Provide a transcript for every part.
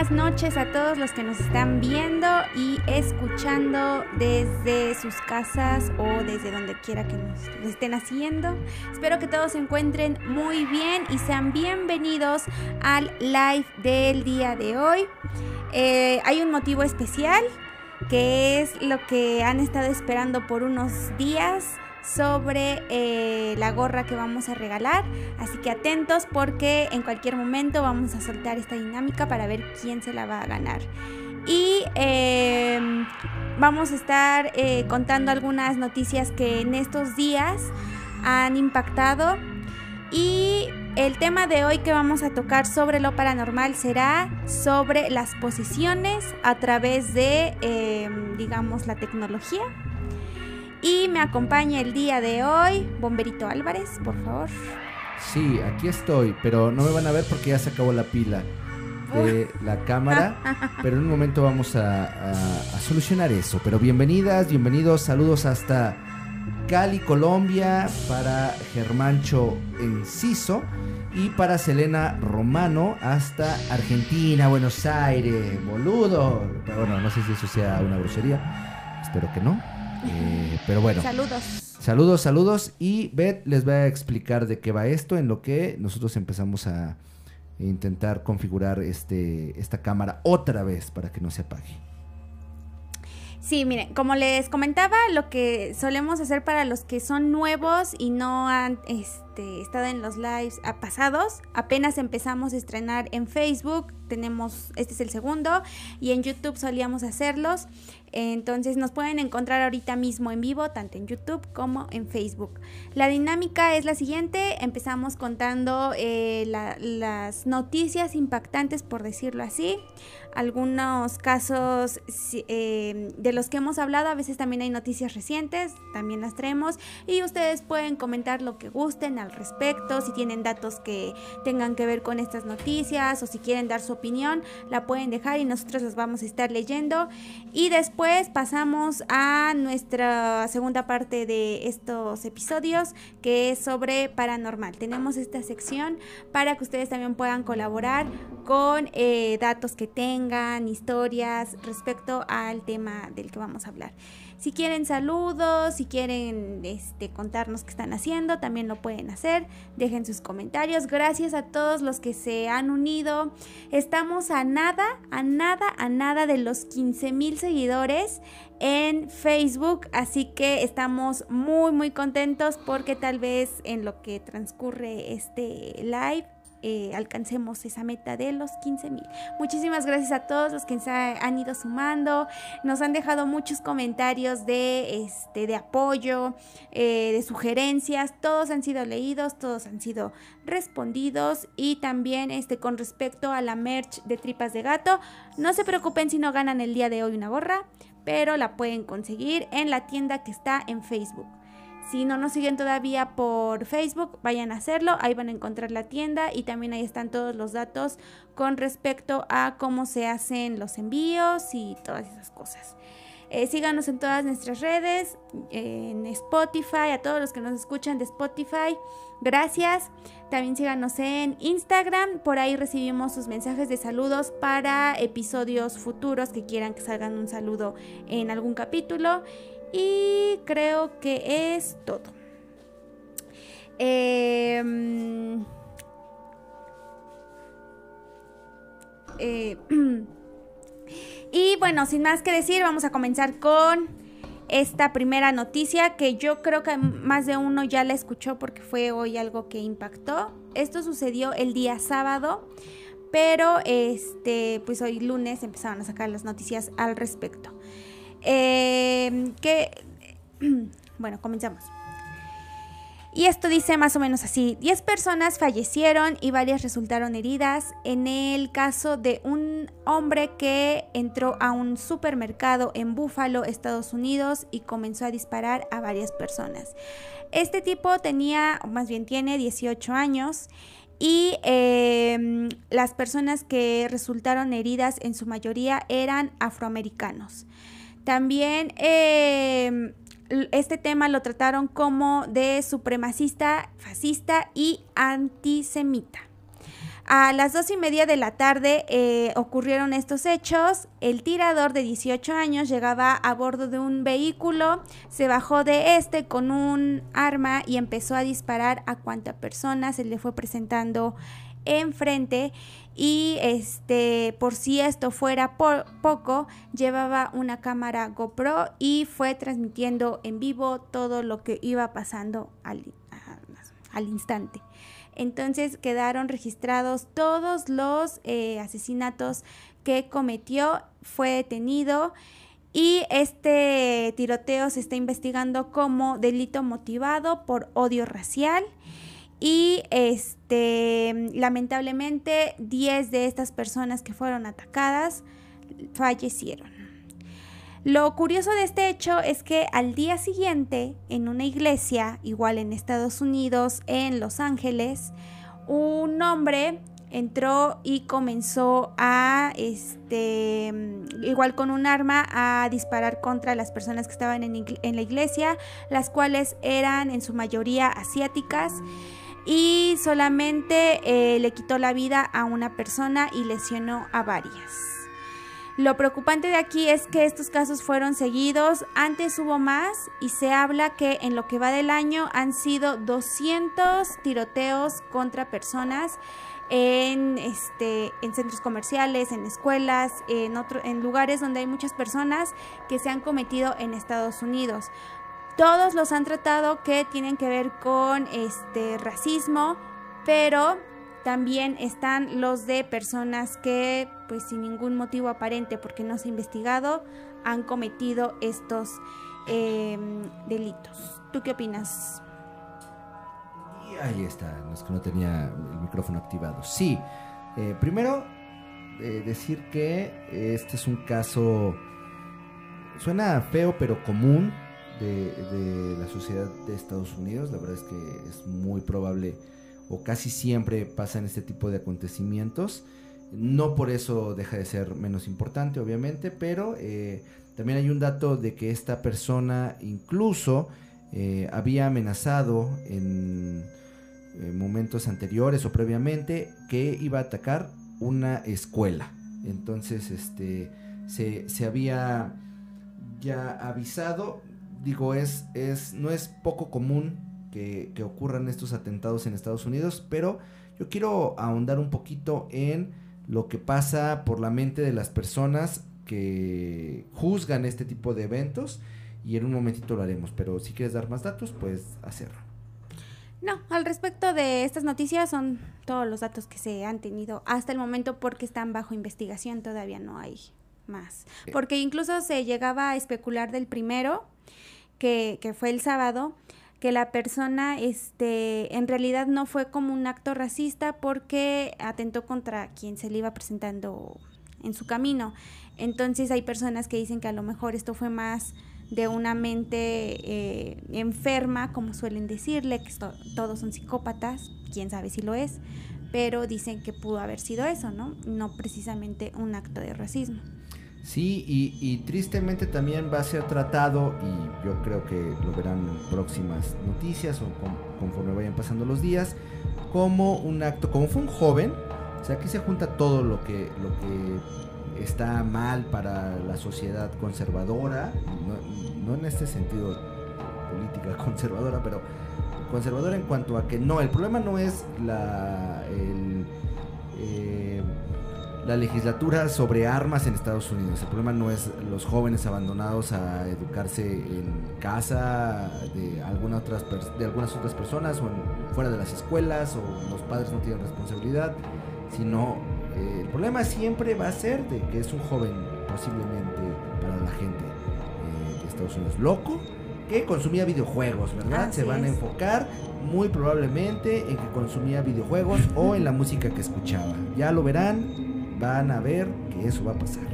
Buenas noches a todos los que nos están viendo y escuchando desde sus casas o desde donde quiera que nos estén haciendo. Espero que todos se encuentren muy bien y sean bienvenidos al live del día de hoy. Eh, hay un motivo especial que es lo que han estado esperando por unos días sobre eh, la gorra que vamos a regalar. Así que atentos porque en cualquier momento vamos a soltar esta dinámica para ver quién se la va a ganar. Y em, vamos a estar eh, contando algunas noticias que en estos días han impactado. Y el tema de hoy que vamos a tocar sobre lo paranormal será sobre las posiciones a través de, em, digamos, la tecnología y me acompaña el día de hoy Bomberito Álvarez, por favor. Sí, aquí estoy, pero no me van a ver porque ya se acabó la pila de la cámara, pero en un momento vamos a, solucionar eso. Pero bienvenidas, bienvenidos, saludos hasta Cali, Colombia, para Germancho Enciso y para Selena Romano hasta Argentina, Buenos Aires, boludo. Bueno, no sé si eso sea una grosería, espero que no. Eh, pero bueno. Saludos. Saludos, saludos. Y Beth les va a explicar de qué va esto, en lo que nosotros empezamos a intentar configurar este, esta cámara otra vez para que no se apague. Sí, miren, como les comentaba, lo que solemos hacer para los que son nuevos y no han este, estado en los lives pasados, apenas empezamos a estrenar en Facebook, tenemos, este es el segundo, y en YouTube solíamos hacerlos. Entonces nos pueden encontrar ahorita mismo en vivo, tanto en YouTube como en Facebook. La dinámica es la siguiente, empezamos contando eh, las noticias impactantes, por decirlo así, algunos casos eh, de los que hemos hablado, a veces también hay noticias recientes, también las traemos. Y ustedes pueden comentar lo que gusten al respecto, si tienen datos que tengan que ver con estas noticias o si quieren dar su opinión, la pueden dejar y nosotros las vamos a estar leyendo. Y después pues pasamos a nuestra segunda parte de estos episodios que es sobre paranormal. Tenemos esta sección para que ustedes también puedan colaborar con eh, datos que tengan, historias respecto al tema del que vamos a hablar. Si quieren saludos, si quieren este, contarnos qué están haciendo, también lo pueden hacer. Dejen sus comentarios. Gracias a todos los que se han unido. Estamos a nada, a nada, a nada de los 15 mil seguidores en Facebook. Así que estamos muy, muy contentos porque tal vez en lo que transcurre este live eh, alcancemos esa meta de los 15 mil. Muchísimas gracias a todos los que han ido sumando, nos han dejado muchos comentarios de, este, de apoyo, eh, de sugerencias, todos han sido leídos, todos han sido respondidos y también este, con respecto a la merch de tripas de gato, no se preocupen si no ganan el día de hoy una gorra, pero la pueden conseguir en la tienda que está en Facebook. Si no nos siguen todavía por Facebook, vayan a hacerlo. Ahí van a encontrar la tienda y también ahí están todos los datos con respecto a cómo se hacen los envíos y todas esas cosas. Eh, síganos en todas nuestras redes, en Spotify, a todos los que nos escuchan de Spotify. Gracias. También síganos en Instagram. Por ahí recibimos sus mensajes de saludos para episodios futuros que quieran que salgan un saludo en algún capítulo. Y creo que es todo. Em, eh, y bueno, sin más que decir, vamos a comenzar con esta primera noticia que yo creo que más de uno ya la escuchó porque fue hoy algo que impactó. Esto sucedió el día sábado, pero este, pues hoy lunes empezaron a sacar las noticias al respecto. Eh, que, bueno, comenzamos. Y esto dice más o menos así, 10 personas fallecieron y varias resultaron heridas en el caso de un hombre que entró a un supermercado en Buffalo, Estados Unidos y comenzó a disparar a varias personas. Este tipo tenía, más bien tiene 18 años y em, las personas que resultaron heridas en su mayoría eran afroamericanos. También em, este tema lo trataron como de supremacista, fascista y antisemita. A las dos y media de la tarde eh, ocurrieron estos hechos. El tirador de 18 años llegaba a bordo de un vehículo, se bajó de este con un arma y empezó a disparar a cuanta persona se le fue presentando enfrente y este por si esto fuera poco llevaba una cámara GoPro y fue transmitiendo en vivo todo lo que iba pasando al, al instante. Entonces quedaron registrados todos los eh, asesinatos que cometió, fue detenido y este tiroteo se está investigando como delito motivado por odio racial y este lamentablemente 10 de estas personas que fueron atacadas fallecieron. Lo curioso de este hecho es que al día siguiente, en una iglesia, igual en Estados Unidos, en Los Ángeles, un hombre entró y comenzó a, este, igual con un arma, a disparar contra las personas que estaban en, la iglesia, las cuales eran en su mayoría asiáticas y solamente eh, le quitó la vida a una persona y lesionó a varias. Lo preocupante de aquí es que estos casos fueron seguidos, antes hubo más y se habla que en lo que va del año han sido 200 tiroteos contra personas en, este, en centros comerciales, en escuelas, en, otro, en lugares donde hay muchas personas que se han cometido en Estados Unidos. Todos los han tratado que tienen que ver con este racismo, pero también están los de personas que, pues sin ningún motivo aparente, porque no se ha investigado, han cometido estos em, delitos. ¿Tú qué opinas? ahí está, no es que no tenía el micrófono activado. Sí, eh, primero eh, decir que este es un caso, suena feo pero común de, de la sociedad de Estados Unidos. La verdad es que es muy probable o casi siempre pasan este tipo de acontecimientos. No por eso deja de ser menos importante, obviamente, pero eh, también hay un dato de que esta persona incluso eh, había amenazado en, momentos anteriores o previamente que iba a atacar una escuela. Entonces, este, se, se había ya avisado. Digo, es, es, no es poco común que, ocurran estos atentados en Estados Unidos, pero yo quiero ahondar un poquito en lo que pasa por la mente de las personas que juzgan este tipo de eventos y en un momentito lo haremos, pero si quieres dar más datos, puedes hacerlo. No, al respecto de estas noticias son todos los datos que se han tenido hasta el momento porque están bajo investigación, todavía no hay más. Eh. Porque incluso se llegaba a especular del primero, que, que fue el sábado, que la persona este en realidad no fue como un acto racista porque atentó contra quien se le iba presentando en su camino. Entonces hay personas que dicen que a lo mejor esto fue más de una mente eh, enferma, como suelen decirle, que todos son psicópatas, quién sabe si lo es, pero dicen que pudo haber sido eso, ¿no? No precisamente un acto de racismo. Sí, y, tristemente también va a ser tratado, y yo creo que lo verán en próximas noticias o conforme vayan pasando los días, como un acto, como fue un joven, o sea, aquí se junta todo lo que, lo que está mal para la sociedad conservadora, no, en este sentido política conservadora, pero conservadora en cuanto a que no, el problema no es la... Eh, la legislatura sobre armas en Estados Unidos. El problema no es los jóvenes abandonados a educarse en casa de, algunas otras, de algunas otras personas o fuera de las escuelas o los padres no tienen responsabilidad, sino eh, el problema siempre va a ser de que es un joven posiblemente para la gente eh, de Estados Unidos loco que consumía videojuegos, ¿verdad? Se van a enfocar muy probablemente en que consumía videojuegos o en la música que escuchaba. Ya lo verán, van a ver que eso va a pasar.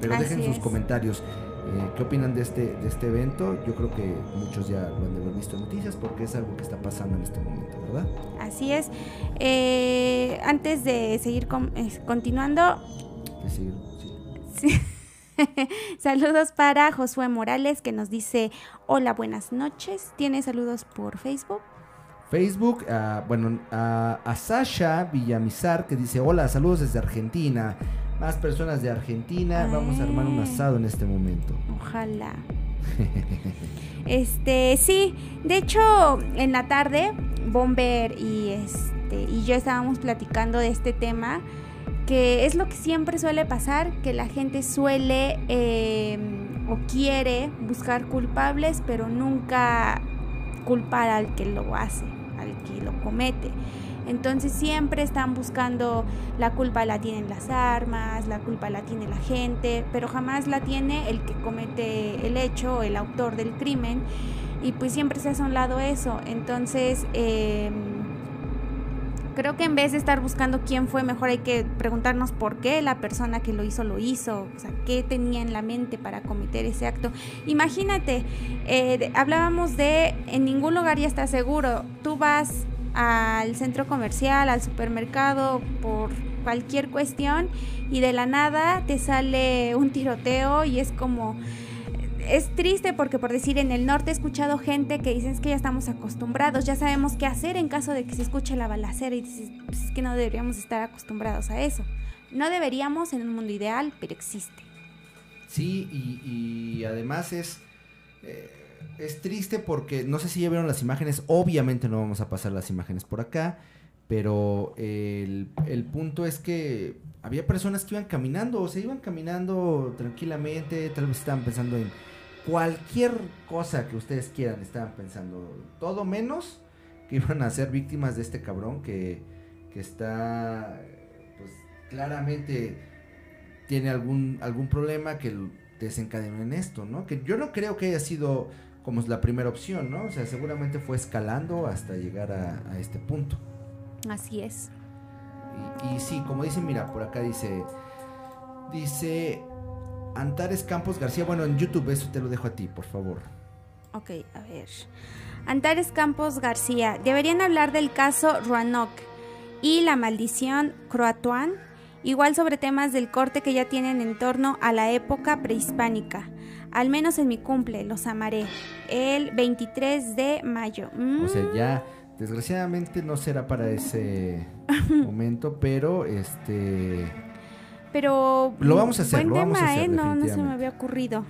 Pero dejen sus comentarios. Eh, ¿Qué opinan de este, de este evento? Yo creo que muchos ya lo han de haber visto en noticias porque es algo que está pasando en este momento, ¿verdad? Así es. Eh, antes de seguir continuando... saludos para Josué Morales que nos dice hola, buenas noches. ¿Tiene saludos por Facebook? Facebook, bueno, a, Sasha Villamizar que dice, hola, saludos desde Argentina. Más personas de Argentina, vamos a armar un asado en este momento. Ojalá. este, sí, de hecho, en la tarde, Bomber y este y yo estábamos platicando de este tema, que es lo que siempre suele pasar, que la gente suele em, o quiere buscar culpables, pero nunca culpar al que lo hace, al que lo comete. Entonces siempre están buscando la culpa la tienen las armas, la culpa la tiene la gente, pero jamás la tiene el que comete el hecho, el autor del crimen. Y pues siempre se hace a un lado eso. Entonces, em, creo que en vez de estar buscando quién fue, mejor hay que preguntarnos por qué la persona que lo hizo lo hizo, o sea, qué tenía en la mente para cometer ese acto. Imagínate, eh, hablábamos de en ningún lugar ya está seguro, tú vas al centro comercial, al supermercado, por cualquier cuestión y de la nada te sale un tiroteo y es como es triste porque por decir en el norte he escuchado gente que dicen que ya estamos acostumbrados, ya sabemos qué hacer en caso de que se escuche la balacera y dices es que no deberíamos estar acostumbrados a eso. No deberíamos en un mundo ideal, pero existe. Sí, y, además es... Eh, es triste porque no sé si ya vieron las imágenes, obviamente no vamos a pasar las imágenes por acá, pero el, punto es que había personas que iban caminando, o se iban caminando tranquilamente, tal vez estaban pensando en cualquier cosa que ustedes quieran, estaban pensando, todo menos que iban a ser víctimas de este cabrón que, que está, pues claramente tiene algún, algún problema que desencadenó en esto, ¿no? Que yo no creo que haya sido como la primera opción, ¿no? O sea, seguramente fue escalando hasta llegar a, este punto. Así es. Y, sí, como dice, mira, por acá dice, dice Antares Campos García, bueno, en YouTube eso te lo dejo a ti, por favor. Ok, a ver. Antares Campos García, deberían hablar del caso Ruanok y la maldición croatuán, igual sobre temas del corte que ya tienen en torno a la época prehispánica al menos en mi cumple, los amaré. El 23 de mayo. O sea, mm. ya desgraciadamente no será para ese momento, pero este pero lo vamos a hacer, lo vamos a hacer, ¿eh? no, no se me había ocurrido.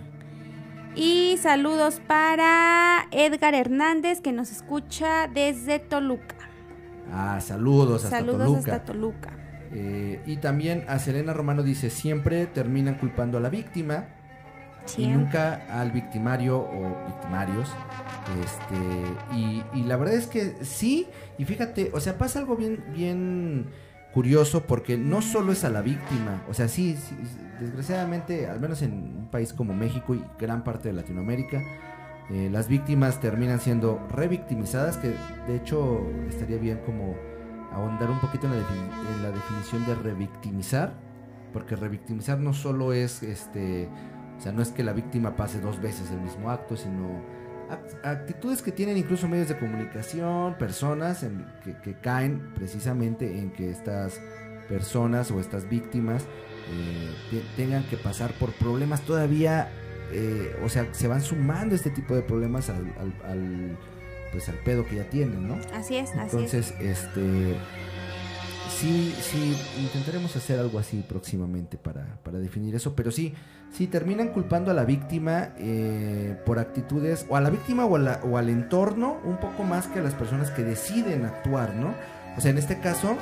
Y saludos para Edgar Hernández que nos escucha desde Toluca. Ah, saludos hasta saludos Toluca. Hasta Toluca. Eh, y también a Selena Romano dice, siempre terminan culpando a la víctima y nunca al victimario o victimarios. Este, y, la verdad es que sí, y fíjate, o sea, pasa algo bien, bien curioso porque no solo es a la víctima, o sea, sí, desgraciadamente, al menos en un país como México y gran parte de Latinoamérica, eh, las víctimas terminan siendo revictimizadas, que de hecho estaría bien como ahondar un poquito en la, en la definición de revictimizar, porque revictimizar no solo es este o sea, no es que la víctima pase dos veces el mismo acto, sino actitudes que tienen incluso medios de comunicación, personas que, caen precisamente en que estas personas o estas víctimas eh, tengan que pasar por problemas todavía, eh, o sea, se van sumando este tipo de problemas al, pues al pedo que ya tienen, ¿no? Así es, Entonces, así es. este sí, sí, intentaremos hacer algo así próximamente para, para definir eso, pero sí, sí, terminan culpando a la víctima eh, por actitudes, o a la víctima o, o, al entorno, un poco más que a las personas que deciden actuar, ¿no? O sea, en este caso,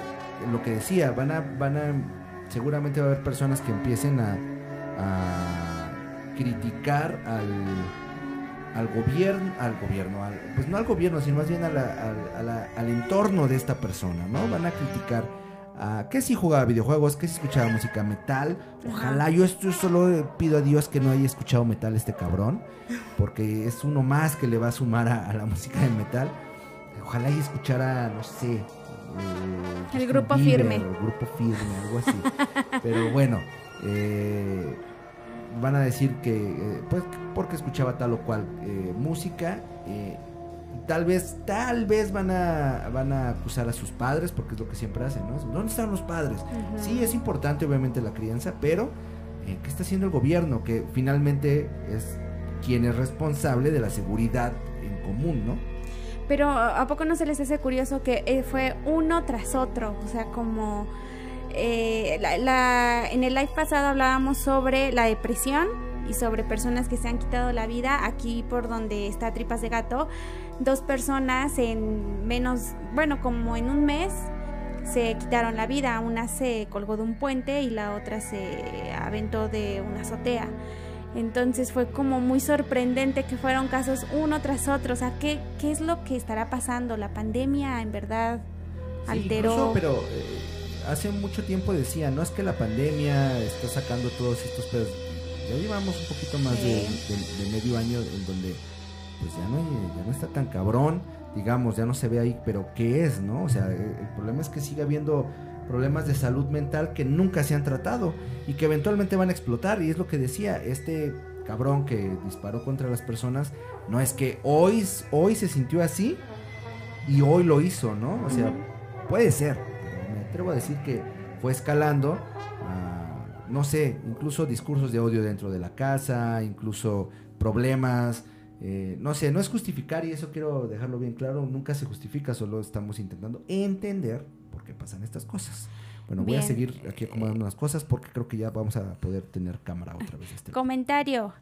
lo que decía, van a, van a, seguramente va a haber personas que empiecen a, a criticar al, al gobierno, al gobierno, pues no al gobierno, sino más bien al entorno de esta persona, ¿no? Van a criticar que si jugaba videojuegos, que si escuchaba música metal. Ojalá yo, esto solo pido a Dios que no haya escuchado metal este cabrón, porque es uno más que le va a sumar a, la música del metal. Ojalá y escuchara, no sé. Eh, el grupo firme. El grupo firme, algo así. Pero bueno, eh, van a decir que, eh, pues, porque escuchaba tal o cual música tal vez, tal vez van a, van a acusar a sus padres, porque es lo que siempre hacen, ¿no? ¿Dónde están los padres? Sí, es importante obviamente la crianza, pero eh, ¿qué está haciendo el gobierno? Que finalmente es quien es responsable de la seguridad en común, ¿no? Pero ¿a poco no se les hace curioso que eh, fue uno tras otro? O sea, como eh, la, en el live pasado hablábamos sobre la depresión y sobre personas que se han quitado la vida. Aquí por donde está Tripas de Gato, dos personas en menos, bueno, como en un mes se quitaron la vida. Una se colgó de un puente y la otra se aventó de una azotea. Entonces fue como muy sorprendente que fueron casos uno tras otro. O sea, ¿qué, qué es lo que estará pasando? ¿La pandemia en verdad alteró? pero eh, hace mucho tiempo decía, no es que la pandemia está sacando todos estos pedos. Ya llevamos un poquito más de, medio año en donde pues ya no, ya no está tan cabrón, digamos, ya no se ve ahí, pero ¿qué es, no? O sea, el problema es que sigue habiendo problemas de salud mental que nunca se han tratado y que eventualmente van a explotar. Y es lo que decía, este cabrón que disparó contra las personas, no es que hoy, hoy se sintió así y hoy lo hizo, ¿no? O sea, puede ser, pero me atrevo a decir que fue escalando no sé, incluso discursos de odio dentro de la casa, incluso problemas. Eh, no sé, no es justificar y eso quiero dejarlo bien claro, nunca se justifica, solo estamos intentando entender qué pasan estas cosas. Bueno, voy a seguir aquí acomodando unas cosas porque creo que ya vamos a poder tener cámara otra vez. Este Comentario,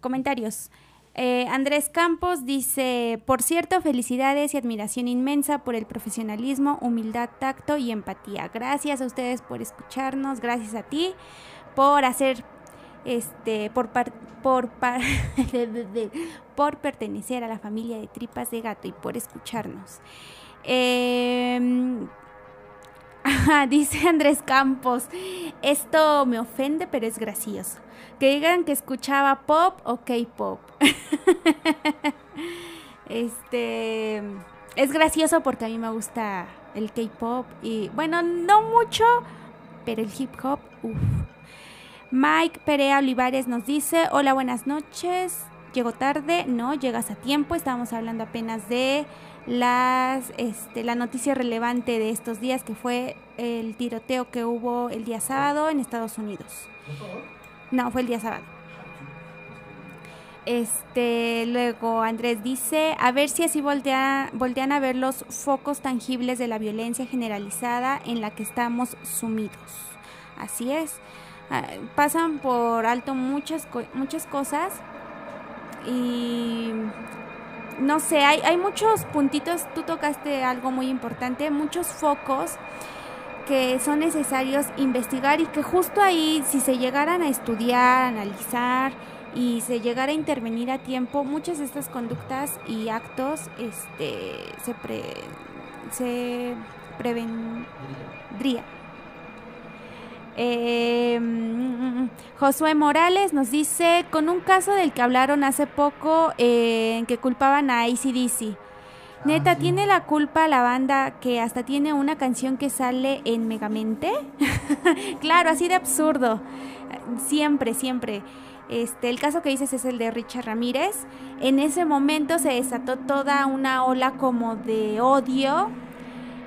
comentarios. Eh, Andrés Campos dice, por cierto, felicidades y admiración inmensa por el profesionalismo, humildad, tacto y empatía. Gracias a ustedes por escucharnos, gracias a ti por hacer, este, por, por, por pertenecer a la familia de Tripas de Gato y por escucharnos. Eh, dice Andrés Campos, esto me ofende pero es gracioso. Que digan que escuchaba pop o K-pop. este es gracioso porque a mí me gusta el K-pop y bueno, no mucho, pero el hip hop, uff. Mike Perea Olivares nos dice, hola, buenas noches. Llego tarde, no, llegas a tiempo, estábamos hablando apenas de las, este, la noticia relevante de estos días que fue el tiroteo que hubo el día sábado en Estados Unidos. No, fue el día sábado. Este, luego Andrés dice, a ver si así voltean, voltean a ver los focos tangibles de la violencia generalizada en la que estamos sumidos. Así es. Ah, pasan por alto muchas, muchas cosas y no sé, hay, hay muchos puntitos, tú tocaste algo muy importante, muchos focos que son necesarios investigar y que justo ahí, si se llegaran a estudiar, analizar y se llegara a intervenir a tiempo, muchas de estas conductas y actos este, se, pre, se prevendrían. Eh, Josué Morales nos dice, con un caso del que hablaron hace poco, eh, en que culpaban a ACDC. Neta, ah, ¿tiene la culpa la banda que hasta tiene una canción que sale en Megamente? claro, así de absurdo. Siempre, siempre. Este, el caso que dices es el de Richard Ramírez. En ese momento se desató toda una ola como de odio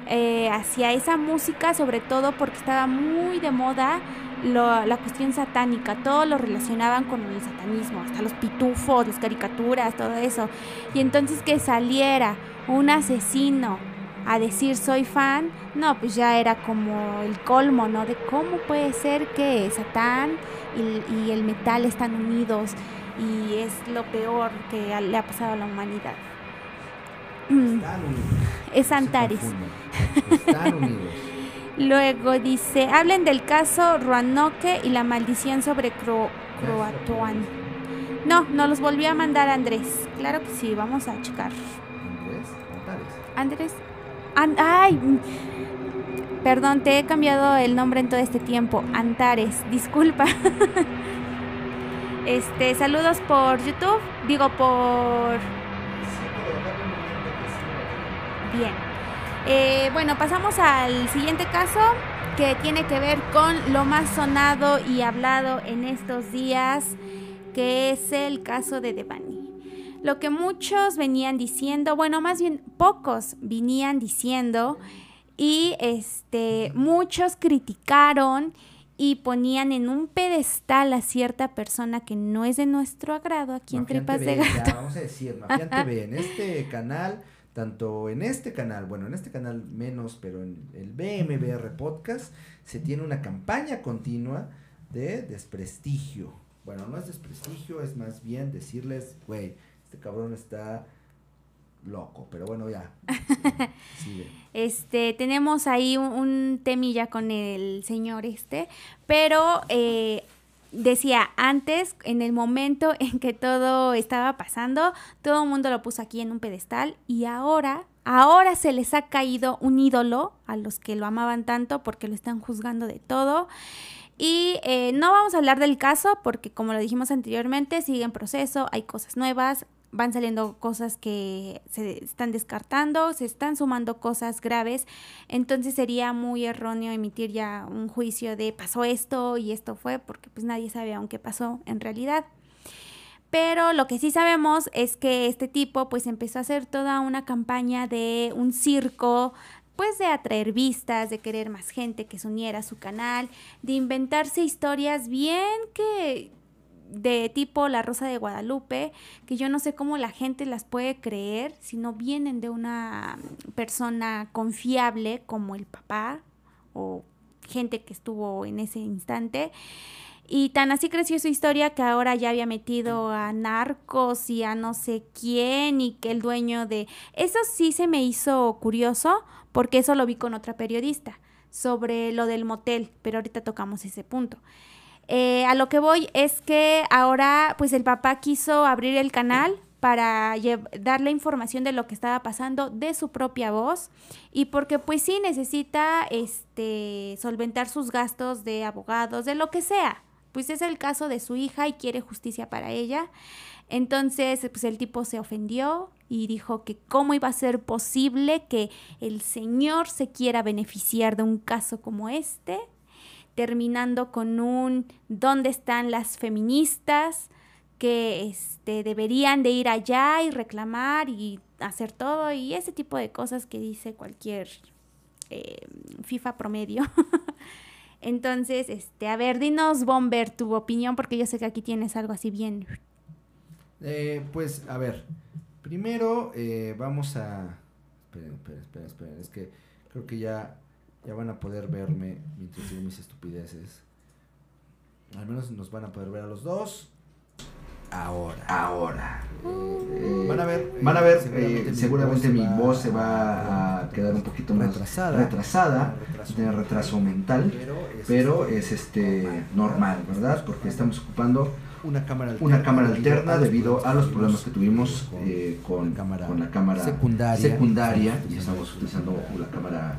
eh, hacia esa música, sobre todo porque estaba muy de moda la cuestión satánica, todo lo relacionaban con el satanismo, hasta los pitufos, las caricaturas, todo eso. Y entonces que saliera un asesino a decir soy fan, no, pues ya era como el colmo, ¿no? De cómo puede ser que Satán y el metal están unidos y es lo peor que le ha pasado a la humanidad. Mm. Es Antares. Luego dice, hablen del caso Ruanoque y la maldición sobre Croatoan. No, no los volvió a mandar Andrés. Claro que sí, vamos a checar. Andrés. Andrés. Ay, perdón, te he cambiado el nombre en todo este tiempo. Antares, disculpa. este, saludos por YouTube, digo por Bien. Eh, bueno, pasamos al siguiente caso que tiene que ver con lo más sonado y hablado en estos días, que es el caso de Devani. Lo que muchos venían diciendo, bueno, más bien pocos venían diciendo y este muchos criticaron y ponían en un pedestal a cierta persona que no es de nuestro agrado aquí en Tripas de Gato. vamos a decir, TV, en este canal tanto en este canal, bueno, en este canal menos, pero en el BMBR Podcast se tiene una campaña continua de desprestigio. Bueno, no es desprestigio, es más bien decirles, güey, este cabrón está loco, pero bueno, ya. Este, tenemos ahí un, temilla con el señor este, pero eh, decía antes, en el momento en que todo estaba pasando, todo el mundo lo puso aquí en un pedestal y ahora, ahora se les ha caído un ídolo a los que lo amaban tanto porque lo están juzgando de todo. Y eh, no vamos a hablar del caso porque como lo dijimos anteriormente, sigue en proceso, hay cosas nuevas, van saliendo cosas que se están descartando, se están sumando cosas graves, entonces sería muy erróneo emitir ya un juicio de pasó esto y esto fue, porque pues nadie sabe aún pasó en realidad. Pero lo que sí sabemos es que este tipo pues empezó a hacer toda una campaña de un circo, pues de atraer vistas, de querer más gente que se uniera a su canal, de inventarse historias bien que de tipo La Rosa de Guadalupe, que yo no sé cómo la gente las puede creer si no vienen de una persona confiable como el papá o gente que estuvo en ese instante. Y tan así creció su historia que ahora ya había metido a narcos y a no sé quién y que el dueño de... Eso sí se me hizo curioso porque eso lo vi con otra periodista sobre lo del motel, pero ahorita tocamos ese punto. Eh, a lo que voy es que ahora pues el papá quiso abrir el canal para darle información de lo que estaba pasando de su propia voz y porque pues sí necesita este solventar sus gastos de abogados, de lo que sea. Pues es el caso de su hija y quiere justicia para ella. Entonces, pues el tipo se ofendió y dijo que cómo iba a ser posible que el señor se quiera beneficiar de un caso como este terminando con un ¿dónde están las feministas? que este, deberían de ir allá y reclamar y hacer todo y ese tipo de cosas que dice cualquier eh, FIFA promedio. Entonces, este, a ver, dinos, Bomber, tu opinión, porque yo sé que aquí tienes algo así bien. Eh, pues, a ver, primero eh, vamos a... Espera, espera, espera, es que creo que ya ya van a poder verme mientras digo mis estupideces. Al menos nos van a poder ver a los dos. Ahora. Ahora. Eh, van a ver, van a ver seguramente, mi, voz se va a quedar un poquito más retrasada, retrasada tiene retraso mental, pero es este normal, ¿verdad? Porque estamos ocupando una cámara alterna, una cámara alterna debido a los problemas que tuvimos eh, con, con, la cámara secundaria, secundaria y estamos utilizando la cámara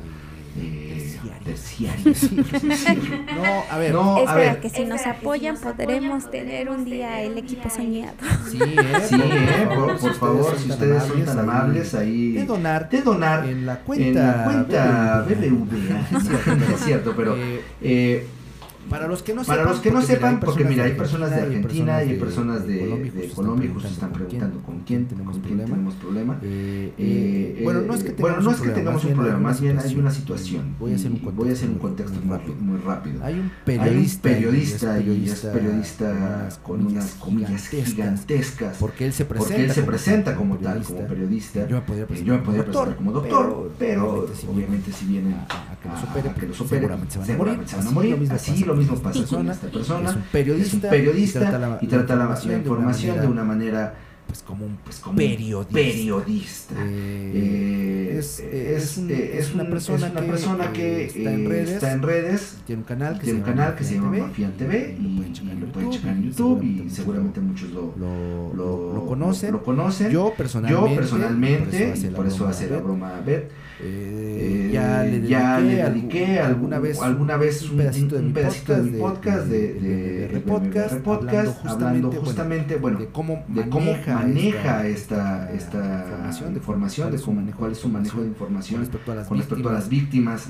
eh, no, a ver. No, a ver. que si nos apoyan podremos tener un día el equipo soñado. Sí, eh, sí, eh, por, favor, si ustedes son tan amables ahí de donar, de donar en la cuenta, en la cuenta BBVA. Es cierto, pero eh, para los que no sepan, los que no sepan porque mira, hay personas de Argentina y hay personas de, de Colombia, justo están preguntando con quién tenemos problema. Eh, eh, eh, bueno, no es que tengamos, un, problema, más bien hay una situación. Voy a hacer un contexto, voy a hacer un contexto muy, rápido. Hay un periodista, y es periodista con unas comillas gigantescas. Porque él se presenta, porque él se presenta como, tal, como periodista. Yo me podría presentar, como doctor, pero obviamente si vienen a que los opere, seguramente se van a morir. Así lo mismo pasa con esta persona. Es un periodista, y trata la, información de una manera pues como un, pues como periodista. periodista. Eh, eh, es, es, es, una persona, una que, persona que está, en redes, está, en redes, tiene un canal que, tiene se, un canal que se llama Mafian TV y, lo pueden checar en YouTube y seguramente muchos lo, lo, lo, lo, conocen. Lo, conocen. Yo personalmente, yo personalmente por eso hace la broma a Beth eh, ya le dediqué, ya le dediqué alguna vez, alguna vez un, pedacito de mi podcast, de, de, de, podcast, podcast, hablando justamente, bueno, de cómo, de cómo maneja, esta, esta, información, de, formación, de cómo, cuál es su manejo de información con respecto a las víctimas,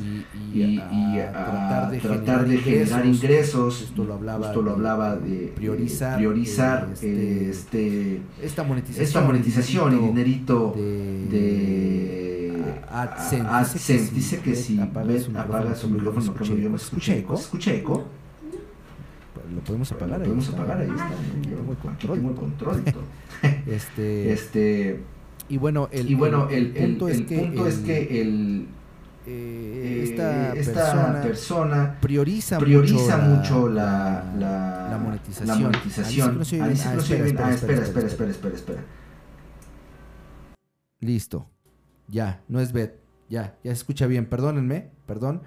y, a, tratar de, generar ingresos, esto lo hablaba, esto lo hablaba de priorizar, priorizar este, este, esta monetización, esta monetización y dinerito de AdSense. Dice que, si apaga su micrófono, yo me escuché eco. ¿Escuché eco? Lo podemos apagar, ahí, podemos apagar ahí está. Tengo el control. Tengo el control. este, este Y bueno, el, y bueno, el, punto, es, que punto es que el eh, esta, esta persona, prioriza, mucho, la, la, la, monetización. La monetización. Ah, espera, espera, espera, espera, espera, Listo. Ya, no es Bet. Ya, ya se escucha bien. Perdónenme, perdón.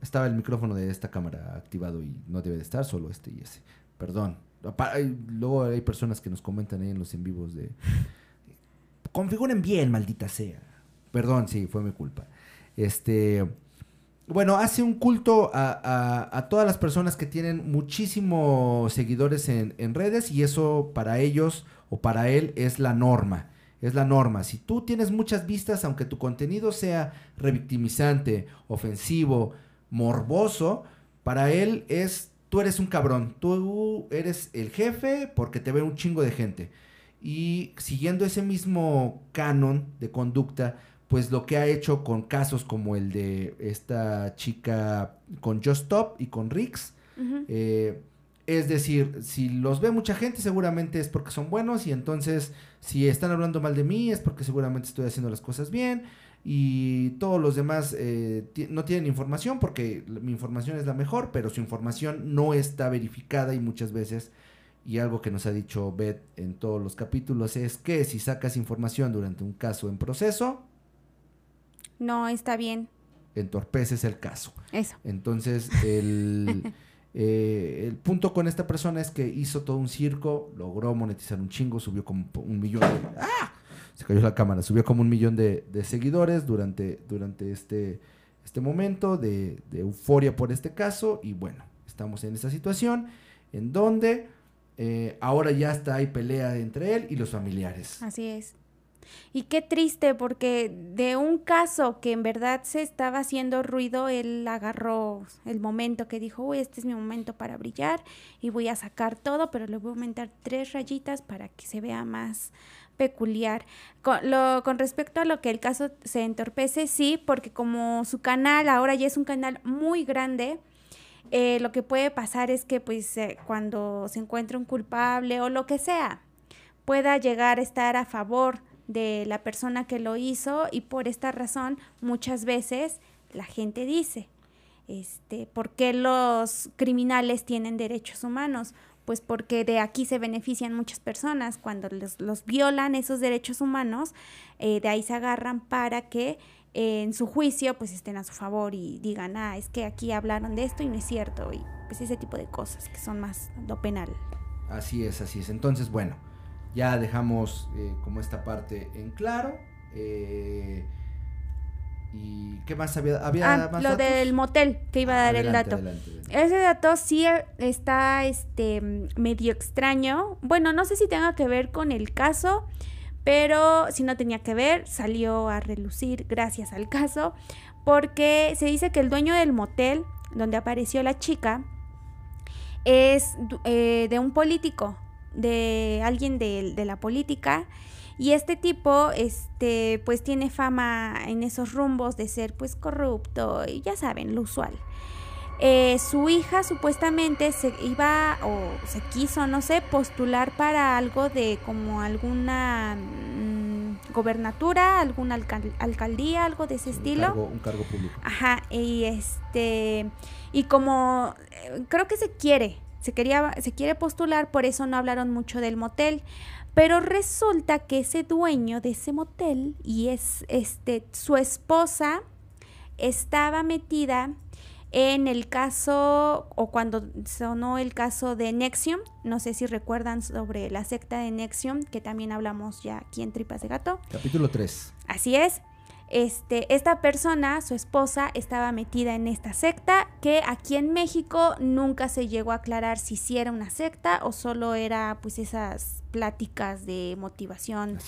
Estaba el micrófono de esta cámara activado y no debe de estar, solo este y ese. Perdón. Luego hay personas que nos comentan ahí en los en vivos de... Configuren bien, maldita sea. Perdón, sí, fue mi culpa. Este, bueno, hace un culto a, todas las personas que tienen muchísimos seguidores en, redes y eso para ellos o para él es la norma. Es la norma. Si tú tienes muchas vistas, aunque tu contenido sea revictimizante, ofensivo, morboso, para él es, tú eres un cabrón, tú eres el jefe porque te ve un chingo de gente. Y siguiendo ese mismo canon de conducta, pues lo que ha hecho con casos como el de esta chica con Just Stop y con Rix. Eh, es decir, si los ve mucha gente seguramente es porque son buenos y entonces si están hablando mal de mí es porque seguramente estoy haciendo las cosas bien y todos los demás eh, no tienen información porque mi información es la mejor, pero su información no está verificada y muchas veces, y algo que nos ha dicho Beth en todos los capítulos, es que si sacas información durante un caso en proceso, no está bien. Entorpeces el caso. Eso. Entonces, el, eh, el punto con esta persona es que hizo todo un circo, logró monetizar un chingo, subió como un millón de... ¡Ah! Se cayó la cámara, subió como un millón de, seguidores durante, durante este, este momento de, euforia por este caso y bueno, estamos en esta situación en donde eh, ahora ya está hay pelea entre él y los familiares. Así es. Y qué triste porque de un caso que en verdad se estaba haciendo ruido, él agarró el momento que dijo, uy, este es mi momento para brillar y voy a sacar todo, pero le voy a aumentar tres rayitas para que se vea más peculiar. Con, lo, con respecto a lo que el caso se entorpece, sí, porque como su canal ahora ya es un canal muy grande, eh, lo que puede pasar es que pues eh, cuando se encuentra un culpable o lo que sea, pueda llegar a estar a favor de la persona que lo hizo y por esta razón muchas veces la gente dice, este, ¿por qué los criminales tienen derechos humanos? Pues porque de aquí se benefician muchas personas. Cuando los, violan esos derechos humanos, eh, de ahí se agarran para que eh, en su juicio pues estén a su favor y digan, ah, es que aquí hablaron de esto y no es cierto. Y pues ese tipo de cosas que son más lo penal. Así es, así es. Entonces, bueno, ya dejamos eh, como esta parte en claro. Eh, ¿Y qué más había? ¿Había ah, lo del motel, que iba a dar el dato. Ese dato sí está este, medio extraño. Bueno, no sé si tenga que ver con el caso, pero si no tenía que ver, salió a relucir gracias al caso, porque se dice que el dueño del motel donde apareció la chica es eh, de un político de alguien de, la política. Y este tipo este pues tiene fama en esos rumbos de ser pues corrupto y ya saben lo usual. Eh, su hija supuestamente se iba o se quiso no sé postular para algo de como alguna mm, gobernatura alguna alcaldía algo de ese estilo. un cargo público. Ajá y este y como eh, creo que se quiere se, quería, se quiere postular, por eso no hablaron mucho del motel. Pero resulta que ese dueño de ese motel y es este su esposa estaba metida en el caso o cuando sonó el caso de Nexium, no sé si recuerdan sobre la secta de Nexium, que también hablamos ya aquí en Tripas de Gato. Capítulo 3. Así es. Este, esta persona, su esposa, estaba metida en esta secta que aquí en México nunca se llegó a aclarar si sí era una secta o solo era pues esas pláticas de motivación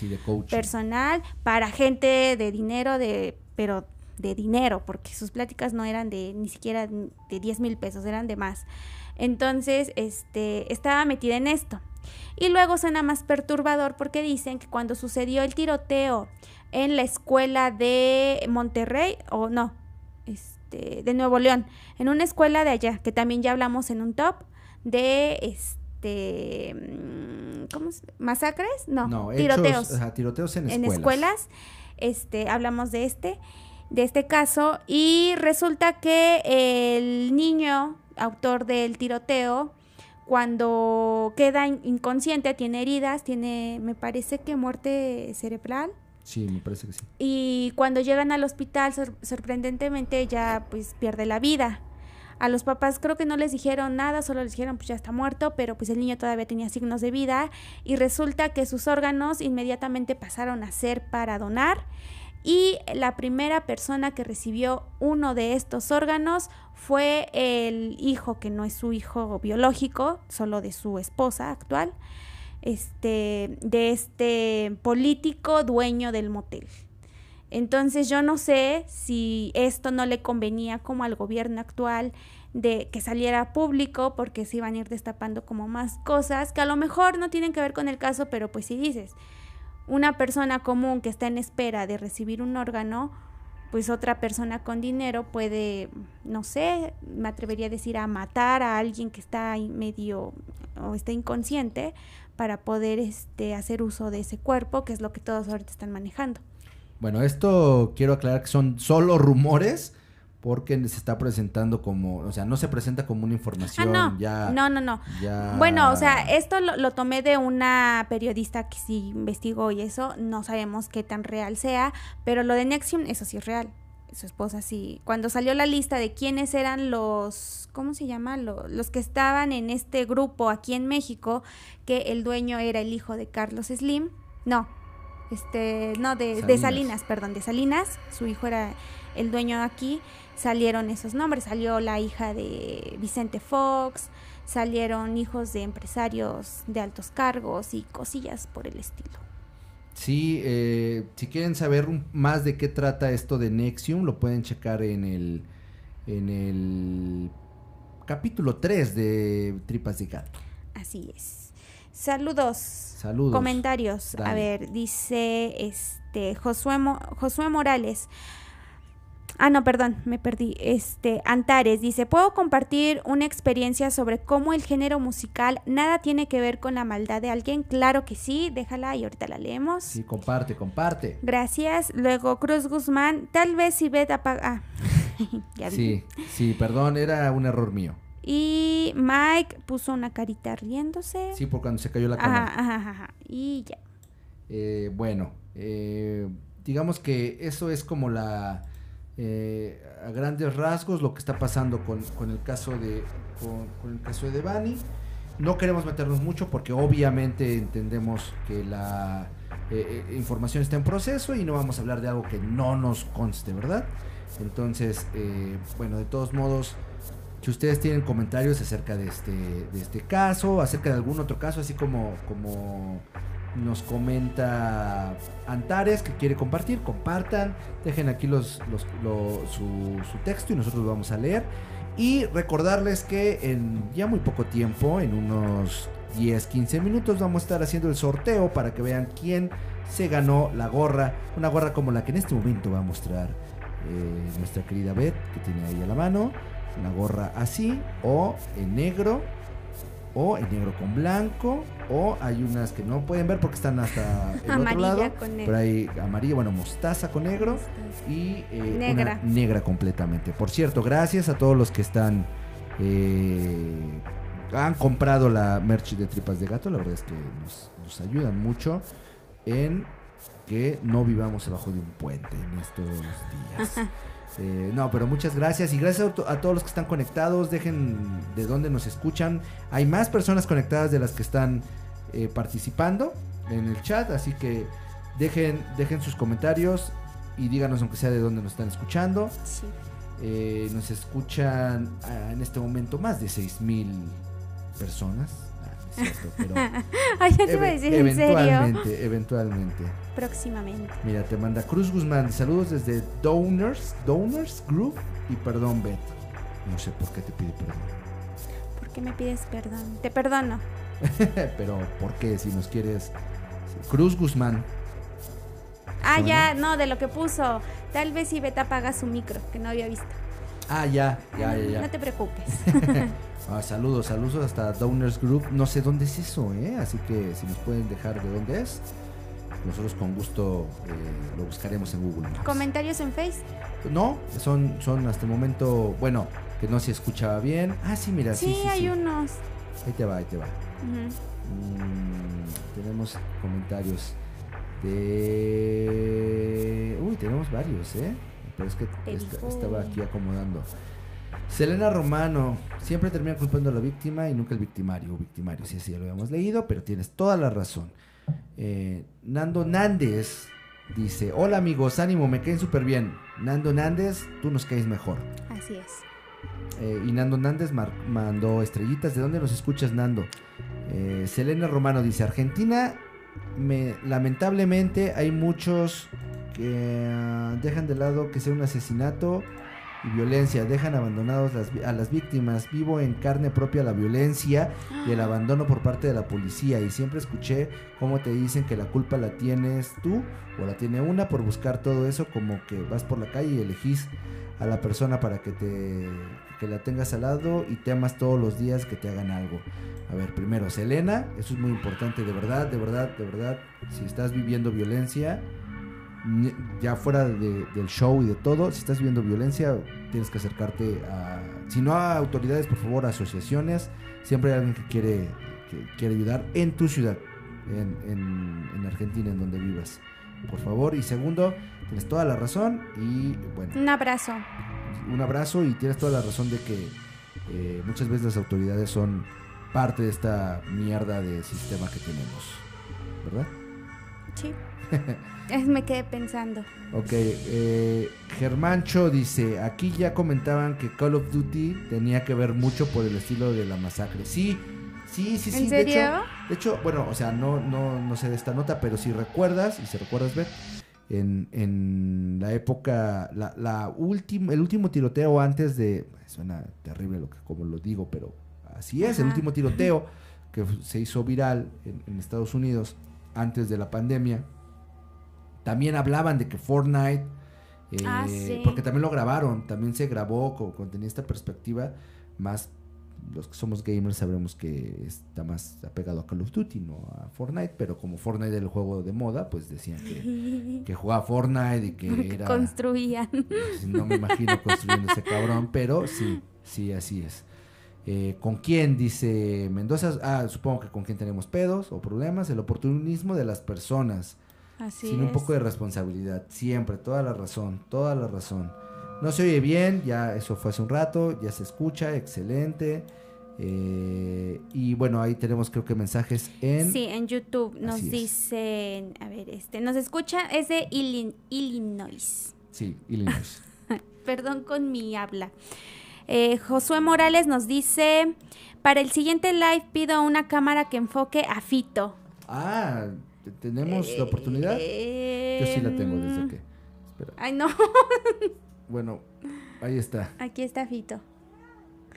personal para gente de dinero, de, pero de dinero, porque sus pláticas no eran de ni siquiera de 10 mil pesos, eran de más. Entonces, este, estaba metida en esto. Y luego suena más perturbador porque dicen que cuando sucedió el tiroteo en la escuela de Monterrey, o no, este, de Nuevo León, en una escuela de allá, que también ya hablamos en un top, de, este mm, ¿cómo masacres? No, no tiroteos. tiroteos en escuelas. En escuelas. Este, hablamos de este de este caso y resulta que el niño autor del tiroteo cuando queda inconsciente tiene heridas, tiene me parece que muerte cerebral. Sí, me parece que sí. Y cuando llegan al hospital sorprendentemente ya pues pierde la vida. A los papás creo que no les dijeron nada, solo les dijeron pues ya está muerto, pero pues el niño todavía tenía signos de vida y resulta que sus órganos inmediatamente pasaron a ser para donar y la primera persona que recibió uno de estos órganos fue el hijo, que no es su hijo biológico, solo de su esposa actual, este, de este político dueño del motel. Entonces yo no sé si esto no le convenía como al gobierno actual de que saliera público porque se iban a ir destapando como más cosas que a lo mejor no tienen que ver con el caso, pero pues si dices, una persona común que está en espera de recibir un órgano, pues otra persona con dinero puede, no sé, me atrevería a decir, a matar a alguien que está medio o está inconsciente para poder este, hacer uso de ese cuerpo, que es lo que todos ahorita están manejando. Bueno, esto quiero aclarar que son solo rumores porque se está presentando como, o sea, no se presenta como una información ah, no. ya. No, no, no. Bueno, o sea, esto lo, tomé de una periodista que sí investigó y eso, no sabemos qué tan real sea, pero lo de Nexium, eso sí es real. Su esposa sí. Cuando salió la lista de quiénes eran los, ¿cómo se llama? Los, los que estaban en este grupo aquí en México, que el dueño era el hijo de Carlos Slim. No, este, no, de de Salinas, perdón, de Salinas. Su hijo era el dueño aquí salieron esos nombres. Salió la hija de Vicente Fox, salieron hijos de empresarios de altos cargos y cosillas por el estilo. Sí, eh, si quieren saber más de qué trata esto de Nexium, lo pueden checar en el, en el capítulo 3 de Tripas de Gato. Así es. Saludos. Saludos. Comentarios. A ver, dice este Josué, Josué Morales. Ah, no, perdón, me perdí. Este, Antares dice, ¿puedo compartir una experiencia sobre cómo el género musical nada tiene que ver con la maldad de alguien? Claro que sí, déjala y ahorita la leemos. Sí, comparte, comparte. Gracias. Luego Cruz Guzmán, tal vez si Beth apaga... Ah, ya Sí, sí, perdón, era un error mío. Y Mike puso una carita riéndose. Sí, por cuando se cayó la cámara. Ajá, ajá, ajá. Y ya. Eh, bueno, eh, digamos que eso es como la eh, a grandes rasgos lo que está pasando con, el caso de con, el caso de Devani. No queremos meternos mucho porque obviamente entendemos que la eh, eh, información está en proceso y no vamos a hablar de algo que no nos conste, ¿verdad? Entonces, bueno, de todos modos, si ustedes tienen comentarios acerca de este, de este caso, acerca de algún otro caso, así como, como nos comenta Antares que quiere compartir, compartan, dejen aquí los, su, texto y nosotros lo vamos a leer. Y recordarles que en ya muy poco tiempo, en unos 10, 15 minutos, vamos a estar haciendo el sorteo para que vean quién se ganó la gorra. Una gorra como la que en este momento va a mostrar eh, nuestra querida Beth, que tiene ahí a la mano. Una gorra así o en negro o en negro con blanco, o hay unas que no pueden ver porque están hasta el otro lado, pero hay amarilla, bueno, mostaza con negro y eh, negra. negra completamente. Por cierto, gracias a todos los que están eh, han comprado la merch de tripas de gato, la verdad es que nos, nos ayudan mucho en que no vivamos abajo de un puente en estos días. Eh, no, pero muchas gracias y gracias a, todos los que están conectados. Dejen de dónde nos escuchan. Hay más personas conectadas de las que están eh, participando en el chat, así que dejen, dejen sus comentarios y díganos aunque sea de dónde nos están escuchando. Eh, nos escuchan ah, en este momento más de 6.000 personas pero Ay, ya te iba a decir, ¿en eventualmente, eventualmente. Próximamente. Mira, te manda Cruz Guzmán, saludos desde Donors, Donors Group y perdón, Beth. No sé por qué te pide perdón. ¿Por qué me pides perdón? Te perdono. pero, ¿por qué? Si nos quieres. Cruz Guzmán. Ah, ya, no, de lo que puso. Tal vez si Beta apaga su micro, que no había visto. Ah, ya, ya, ya, ya. No te preocupes. ah, saludos, saludos hasta Downers Group. No sé dónde es eso, ¿eh? Así que si nos pueden dejar de dónde es, nosotros con gusto eh, lo buscaremos en Google. ¿Comentarios en Face? No, son, son hasta el momento, bueno, que no se escuchaba bien. Ah, sí, mira, sí. Sí, sí hay unos. Ahí te va, ahí te va. Mm, tenemos comentarios de... Uy, tenemos varios, ¿eh? Pero es que estaba aquí acomodando. Selena Romano, siempre termina culpando a la víctima y nunca el victimario o victimario. Sí, sí, ya lo habíamos leído, pero tienes toda la razón. Eh, Nando Nández dice, hola amigos, ánimo, me caen súper bien. Nando Nández, tú nos caes mejor. Así es. Eh, y Nando Nández mandó estrellitas. ¿De dónde nos escuchas, Nando? Eh, Selena Romano dice, Argentina, me, lamentablemente hay muchos que ah, dejan de lado que sea un asesinato y violencia, dejan abandonados a las víctimas. Vivo en carne propia la violencia y el abandono por parte de la policía y siempre escuché cómo te dicen que la culpa la tienes tú o la tiene una por buscar todo eso, como que vas por la calle y elegís a la persona para que te que la tengas al lado y temas todos los días que te hagan algo. A ver, primero, Selena, eso es muy importante, de verdad, de verdad, de verdad, si estás viviendo violencia, ya fuera del show y de todo, si estás viviendo violencia, tienes que acercarte a, si no a autoridades, por favor, a asociaciones, siempre hay alguien que quiere, que quiere ayudar en tu ciudad, en, en Argentina, en donde vivas por favor. Y segundo, tienes toda la razón y bueno. Un abrazo. Un abrazo y tienes toda la razón de que eh, muchas veces las autoridades son parte de esta mierda de sistema que tenemos, ¿verdad? Sí. Me quedé pensando. Ok, eh, Germancho dice, aquí ya comentaban que Call of Duty tenía que ver mucho por el estilo de la masacre. Sí, Sí, sí, sí. ¿En serio? De hecho, bueno, o sea, no, no, no sé de esta nota, pero si recuerdas, y si recuerdas ver, en, en la época, la, la el último tiroteo antes de, suena terrible lo que como lo digo, pero así es, el último tiroteo que se hizo viral en, Estados Unidos antes de la pandemia, también hablaban de que Fortnite, eh, ah, porque también lo grabaron, también se grabó, con, tenía esta perspectiva más los que somos gamers sabremos que está más apegado a Call of Duty, no a Fortnite, pero como Fortnite era el juego de moda, pues decían que, que jugaba Fortnite y que era... Construían. No me imagino construyendo ese cabrón, pero sí, sí, así es. Eh, ¿Con quién? Dice Mendoza. Ah, supongo que con quién tenemos pedos o problemas. El oportunismo de las personas. Así sin un poco de responsabilidad. Siempre, toda la razón, toda la razón. No se oye bien, ya eso fue hace un rato, ya se escucha, excelente. Eh, y bueno, ahí tenemos creo que mensajes en... Sí, en YouTube nos dicen, a ver, este, nos escucha, es de Illinois. Sí, Illinois. Perdón con mi habla. Eh, Josué Morales nos dice, para el siguiente live pido una cámara que enfoque a Fito. Ah, ¿tenemos la oportunidad? Yo sí la tengo desde que... Espera. Ay, no. Bueno, ahí está. Aquí está Fito.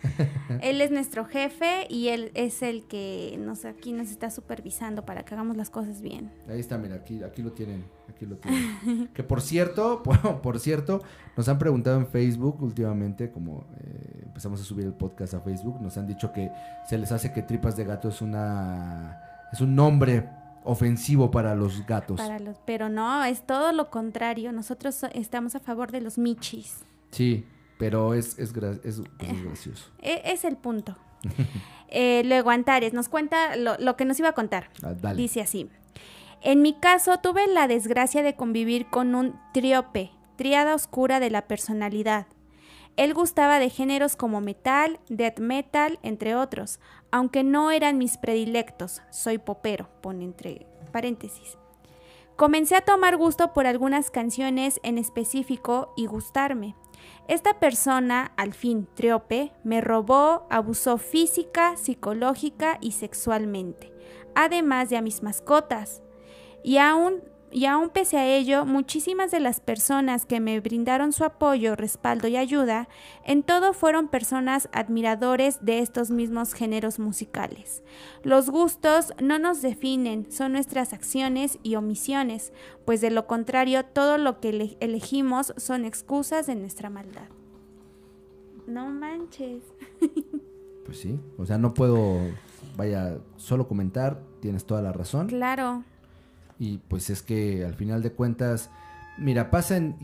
él es nuestro jefe y él es el que nos aquí nos está supervisando para que hagamos las cosas bien. Ahí está, mira, aquí, aquí lo tienen, aquí lo tienen. que por cierto, por, cierto, nos han preguntado en Facebook últimamente, como eh, empezamos a subir el podcast a Facebook, nos han dicho que se les hace que tripas de gato es una es un nombre ofensivo para los gatos. Para los, pero no, es todo lo contrario. Nosotros estamos a favor de los michis. Sí, pero es, es, es, gracioso. E, es, el punto. eh, luego Antares nos cuenta lo, que nos iba a contar. Ah, Dice así. En mi caso tuve la desgracia de convivir con un triope, triada oscura de la personalidad. Él gustaba de géneros como metal, death metal, entre otros, aunque no eran mis predilectos. Soy popero, pone entre paréntesis. Comencé a tomar gusto por algunas canciones en específico y gustarme. Esta persona, al fin triope, me robó, abusó física, psicológica y sexualmente, además de a mis mascotas. Y aún y aún pese a ello, muchísimas de las personas que me brindaron su apoyo, respaldo y ayuda, en todo fueron personas admiradores de estos mismos géneros musicales. Los gustos no nos definen, son nuestras acciones y omisiones, pues de lo contrario todo lo que elegimos son excusas de nuestra maldad. No manches. Pues sí, o sea, no puedo, vaya, solo comentar, tienes toda la razón. Claro. Y pues es que al final de cuentas, mira, pasa en,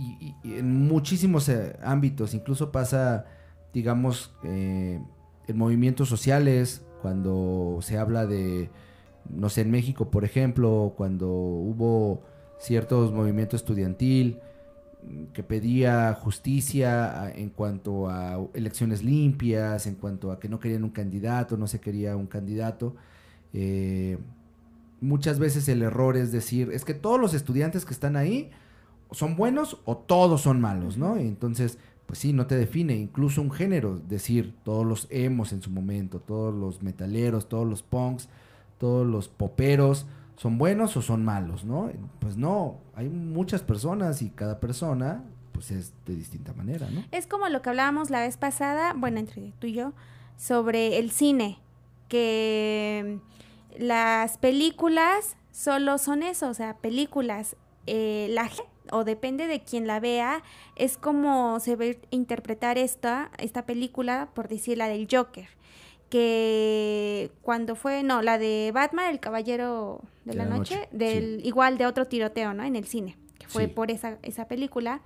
muchísimos eh, ámbitos, incluso pasa, digamos, eh, en movimientos sociales, cuando se habla de, no sé, en México, por ejemplo, cuando hubo ciertos movimientos estudiantil que pedía justicia en cuanto a elecciones limpias, en cuanto a que no querían un candidato, no se quería un candidato. Eh, muchas veces el error es decir, es que todos los estudiantes que están ahí son buenos o todos son malos, ¿no? Entonces, pues sí, no te define, incluso un género, decir, todos los emos en su momento, todos los metaleros, todos los punks, todos los poperos, ¿son buenos o son malos, no? Pues no, hay muchas personas y cada persona pues es de distinta manera, ¿no? Es como lo que hablábamos la vez pasada, bueno, entre tú y yo, sobre el cine, que las películas solo son eso, o sea, películas. Eh, la o depende de quien la vea, es como se ve interpretar esta, esta película, por decir la del Joker que cuando fue, no, la de Batman, el Caballero de, la, Noche, del igual de otro tiroteo, ¿no? En el cine, que fue por esa, esa película.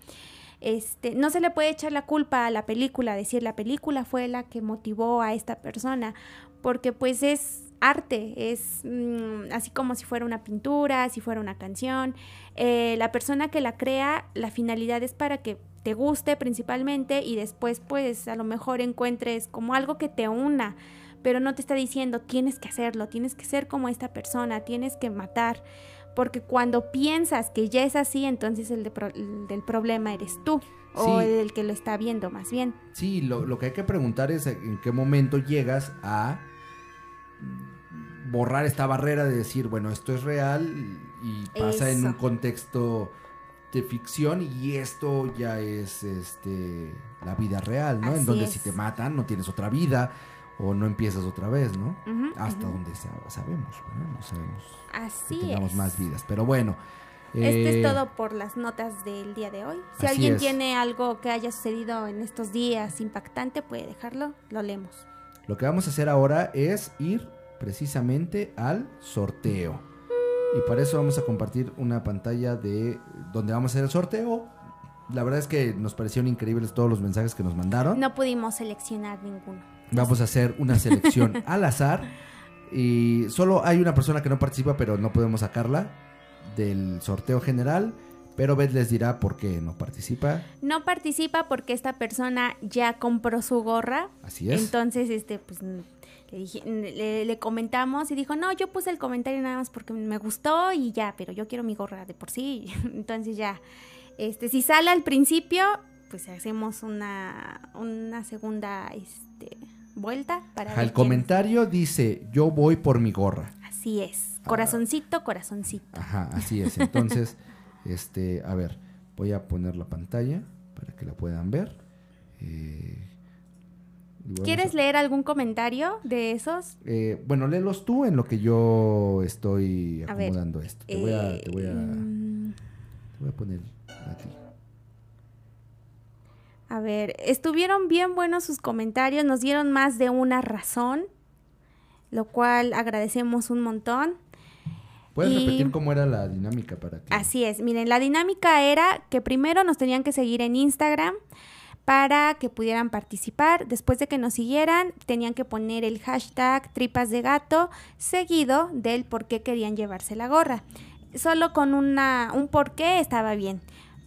Este, no se le puede echar la culpa a la película, decir la película fue la que motivó a esta persona, porque pues es arte, es mm, así como si fuera una pintura, si fuera una canción. Eh, la persona que la crea, la finalidad es para que te guste principalmente y después pues a lo mejor encuentres como algo que te una, pero no te está diciendo tienes que hacerlo, tienes que ser como esta persona, tienes que matar, porque cuando piensas que ya es así, entonces el, del problema eres tú. O el que lo está viendo, más bien. Sí, lo, lo que hay que preguntar es en qué momento llegas a borrar esta barrera de decir, bueno, esto es real y pasa en un contexto de ficción y esto ya es este la vida real, ¿no? en donde si te matan no tienes otra vida o no empiezas otra vez, ¿no? Hasta donde sabemos, ¿no? no sabemos Así que tengamos más vidas, pero bueno. Este es eh, todo por las notas del día de hoy. Si alguien tiene algo que haya sucedido en estos días impactante, puede dejarlo, lo leemos. Lo que vamos a hacer ahora es ir precisamente al sorteo. Y para eso vamos a compartir una pantalla de donde vamos a hacer el sorteo. La verdad es que nos parecieron increíbles todos los mensajes que nos mandaron. No pudimos seleccionar ninguno. Vamos a hacer una selección al azar. Y solo hay una persona que no participa, pero no podemos sacarla del sorteo general. Pero Beth les dirá por qué no participa. No participa porque esta persona ya compró su gorra. Así es. Entonces, este, pues le, le, comentamos y dijo, no, yo puse el comentario nada más porque me gustó y ya, pero yo quiero mi gorra de por sí. Entonces ya, este, si sale al principio, pues hacemos una, una segunda este, vuelta para... el comentario dice, yo voy por mi gorra. Así es, ah. corazoncito, corazoncito. Ajá, así es. Entonces, este, a ver, voy a poner la pantalla para que la puedan ver. Eh, ¿Quieres leer algún comentario de esos? Eh, bueno, léelos tú en lo que yo estoy acomodando esto. Te, voy a, te, voy a, te voy a poner a ti. A ver, estuvieron bien buenos sus comentarios, nos dieron más de una razón, lo cual agradecemos un montón. ¿Puedes repetir cómo era la dinámica para ti? Así es, miren, la dinámica era que primero nos tenían que seguir en Instagram para que pudieran participar. Después de que nos siguieran, tenían que poner el hashtag tripas de gato seguido del por qué querían llevarse la gorra. Solo con una, un por qué estaba bien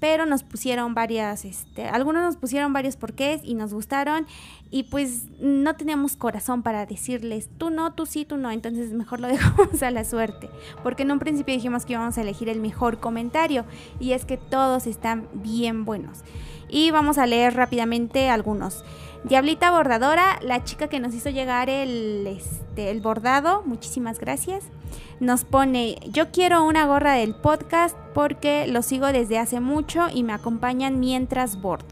pero nos pusieron varias, este, algunos nos pusieron varios porqués y nos gustaron y pues no teníamos corazón para decirles tú no, tú sí, tú no, entonces mejor lo dejamos a la suerte, porque en un principio dijimos que íbamos a elegir el mejor comentario y es que todos están bien buenos. Y vamos a leer rápidamente algunos. Diablita Bordadora, la chica que nos hizo llegar el, este, el bordado, muchísimas gracias. Nos pone, yo quiero una gorra del podcast porque lo sigo desde hace mucho y me acompañan mientras bordo.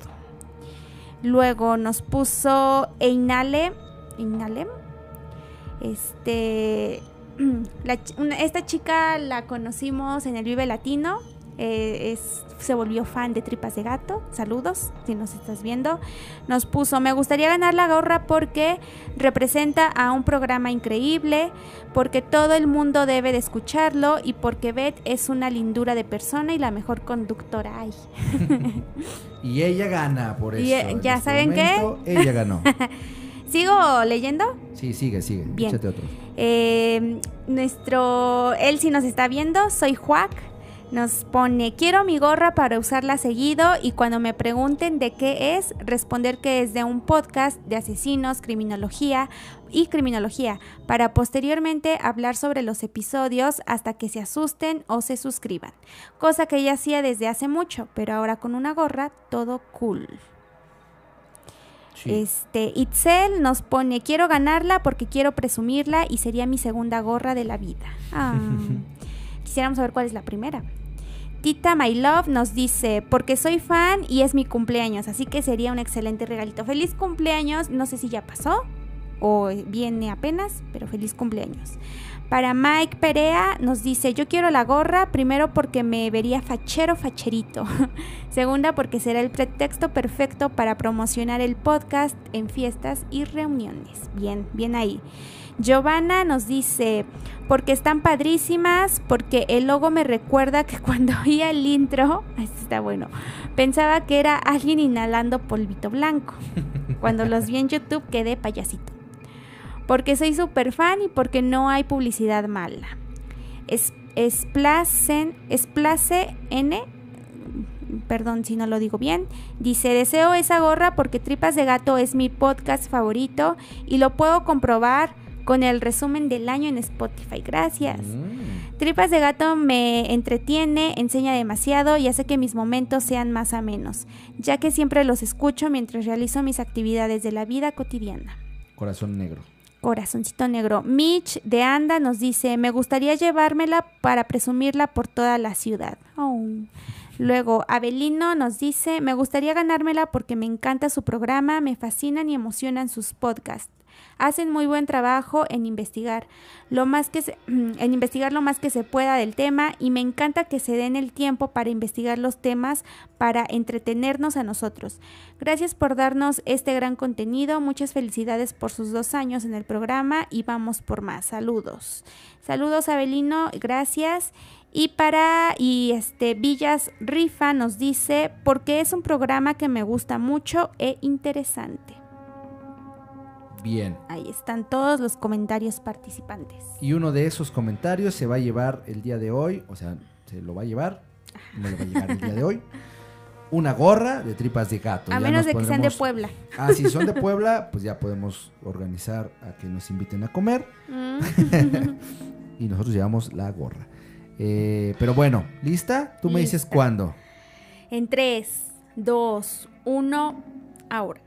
Luego nos puso Einale, Einale, este, esta chica la conocimos en el Vive Latino, eh, es, se volvió fan de Tripas de Gato. Saludos, si nos estás viendo. Nos puso, me gustaría ganar la gorra porque representa a un programa increíble, porque todo el mundo debe de escucharlo y porque Beth es una lindura de persona y la mejor conductora. Ay. y ella gana por eso. Y, ¿Ya este saben qué? Ella ganó. ¿Sigo leyendo? Sí, sigue, sigue. Bien. Eh, nuestro, él si nos está viendo, soy Juac. Nos pone, quiero mi gorra para usarla seguido y cuando me pregunten de qué es, responder que es de un podcast de asesinos, criminología y criminología, para posteriormente hablar sobre los episodios hasta que se asusten o se suscriban. Cosa que ella hacía desde hace mucho, pero ahora con una gorra, todo cool. Este, Itzel nos pone, quiero ganarla porque quiero presumirla y sería mi segunda gorra de la vida. Ah, quisiéramos saber cuál es la primera. Tita My Love nos dice, porque soy fan y es mi cumpleaños, así que sería un excelente regalito. Feliz cumpleaños, no sé si ya pasó o viene apenas, pero feliz cumpleaños. Para Mike Perea nos dice, yo quiero la gorra, primero porque me vería fachero facherito, segunda porque será el pretexto perfecto para promocionar el podcast en fiestas y reuniones. Bien, bien ahí. Giovanna nos dice, porque están padrísimas, porque el logo me recuerda que cuando oía el intro, está bueno, pensaba que era alguien inhalando polvito blanco. Cuando los vi en YouTube quedé payasito. Porque soy súper fan y porque no hay publicidad mala. Es, N, perdón si no lo digo bien, dice, deseo esa gorra porque Tripas de Gato es mi podcast favorito y lo puedo comprobar con el resumen del año en Spotify. Gracias. Mm. Tripas de gato me entretiene, enseña demasiado y hace que mis momentos sean más amenos, ya que siempre los escucho mientras realizo mis actividades de la vida cotidiana. Corazón negro. Corazoncito negro. Mitch de Anda nos dice, me gustaría llevármela para presumirla por toda la ciudad. Oh. Luego, Abelino nos dice, me gustaría ganármela porque me encanta su programa, me fascinan y emocionan sus podcasts hacen muy buen trabajo en investigar lo más que en investigar lo más que se pueda del tema y me encanta que se den el tiempo para investigar los temas para entretenernos a nosotros. Gracias por darnos este gran contenido, muchas felicidades por sus dos años en el programa y vamos por más. Saludos. Saludos Abelino, gracias. Y para y este Villas Rifa nos dice porque es un programa que me gusta mucho e interesante. Bien. Ahí están todos los comentarios participantes. Y uno de esos comentarios se va a llevar el día de hoy, o sea, se lo va a llevar, no lo va a llevar el día de hoy. Una gorra de tripas de gato. A menos de que sean de Puebla. Ah, si son de Puebla, pues ya podemos organizar a que nos inviten a comer. Mm. y nosotros llevamos la gorra. Eh, pero bueno, ¿lista? Tú me dices cuándo. En 3, 2, 1, ahora.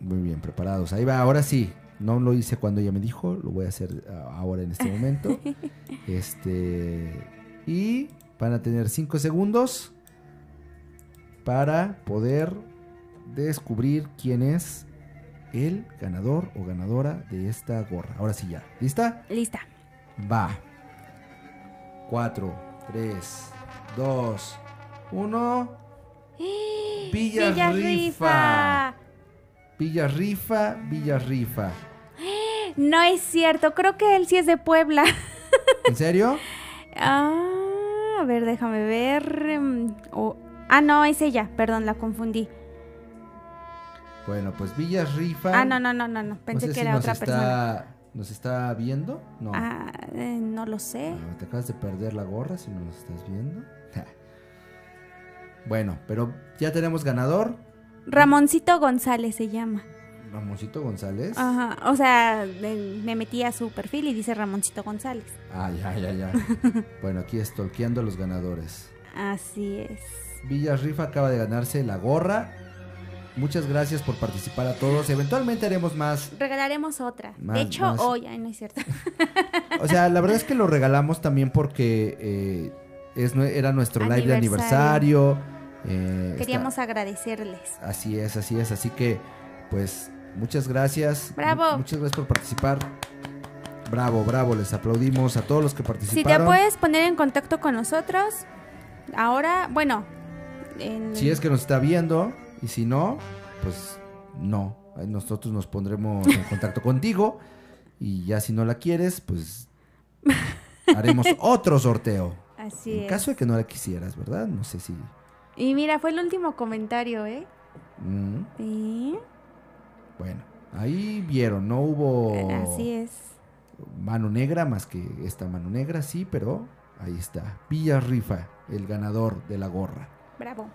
Muy bien, preparados. Ahí va, ahora sí. No lo hice cuando ella me dijo, lo voy a hacer ah, ahora en este momento. este. Y van a tener 5 segundos para poder descubrir quién es el ganador o ganadora de esta gorra. Ahora sí ya. ¿Lista? Lista. Va. 4, 3, 2, 1. Villa, Rifa. Villa Rifa, Villa Rifa. No es cierto, creo que él sí es de Puebla. ¿En serio? ah, a ver, déjame ver. Em, ah, no, es ella, perdón, la confundí. Bueno, pues Villa Rifa. Ah, no, no, no, no, no. pensé que era otra persona. ¿Nos está viendo? No. Ah, eh, no lo sé. Ah, te acabas de perder la gorra si no nos estás viendo. bueno, pero ya tenemos ganador. Ramoncito González se llama. Ramoncito González. Ajá, o sea, me metí a su perfil y dice Ramoncito González. Ah, ya, ya, ya. bueno, aquí estolqueando a los ganadores. Así es. Villas Rifa acaba de ganarse la gorra. Muchas gracias por participar a todos. Eventualmente haremos más. Regalaremos otra. de hecho, hoy, ay, no es cierto. o sea, la verdad es que lo regalamos también porque eh, es, era nuestro live de aniversario eh, Queríamos agradecerles. Así es, así es. Así que, pues, muchas gracias. Bravo. muchas gracias por participar. Bravo, bravo. Les aplaudimos a todos los que participaron. Si te puedes poner en contacto con nosotros, ahora, bueno. Si es que nos está viendo y si no, pues no. Nosotros nos pondremos en contacto contigo y ya si no la quieres, pues haremos otro sorteo. Así en caso de que no la quisieras, ¿verdad? No sé si... Y mira, fue el último comentario, ¿eh? Mm. Bueno, ahí vieron, no hubo... Así es. Mano negra, más que esta mano negra, sí, pero ahí está. Villa Rifa, el ganador de la gorra. Bravo.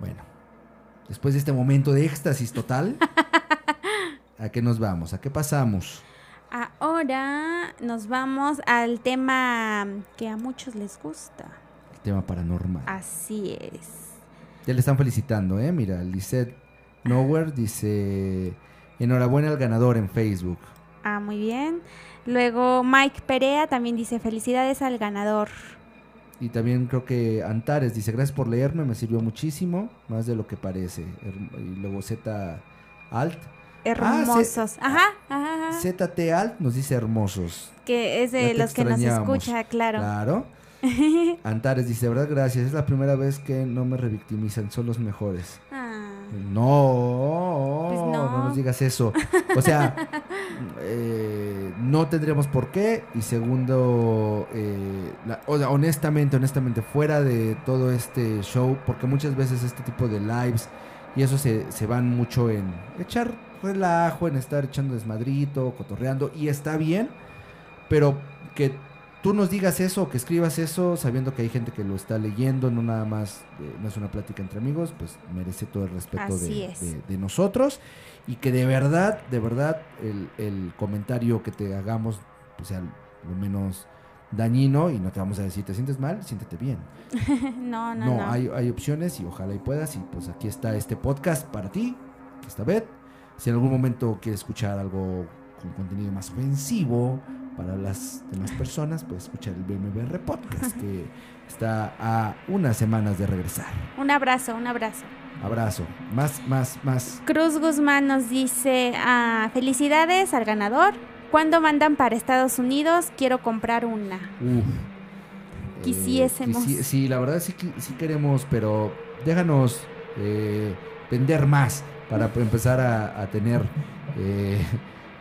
Bueno, después de este momento de éxtasis total, ¿a qué nos vamos? ¿A qué pasamos? Ahora nos vamos al tema que a muchos les gusta. Tema paranormal. Así es. Ya le están felicitando, ¿eh? Mira, Lisette Nowhere dice, enhorabuena al ganador en Facebook. Ah, muy bien. Luego Mike Perea también dice, felicidades al ganador. Y también creo que Antares dice, gracias por leerme, me sirvió muchísimo, más de lo que parece. Y luego Z Alt Hermosos. Ah, ajá, ajá, ZT Alt nos dice hermosos. Que es de los que nos escucha, claro. Claro. Antares dice, verdad, gracias. Es la primera vez que no me revictimizan, son los mejores. Ah. No, pues no, no, nos digas eso. O sea, eh, no tendríamos por qué. Y segundo, eh, honestamente, honestamente, fuera de todo este show, porque muchas veces este tipo de lives y eso se, se van mucho en echar relajo, en estar echando desmadrito, cotorreando, y está bien, pero que tú nos digas eso, que escribas eso, sabiendo que hay gente que lo está leyendo, no nada más, eh, no es una plática entre amigos, pues merece todo el respeto de, nosotros, y que de verdad, de verdad, el, el comentario que te hagamos, pues sea lo menos dañino y no te vamos a decir te sientes mal, siéntete bien. no, no, no. No, hay, hay opciones y ojalá y puedas y pues aquí está este podcast para ti, esta vez si en algún momento quieres escuchar algo con contenido más ofensivo para las demás personas, puedes escuchar el BMBR Podcast, que está a unas semanas de regresar. Un abrazo, un abrazo. Abrazo. Más, más, más. Cruz Guzmán nos dice, ah, felicidades al ganador. ¿Cuándo mandan para Estados Unidos? Quiero comprar una. Uf. Quisiésemos. sí, la verdad sí, sí queremos, pero déjanos eh, vender más para empezar a, tener eh,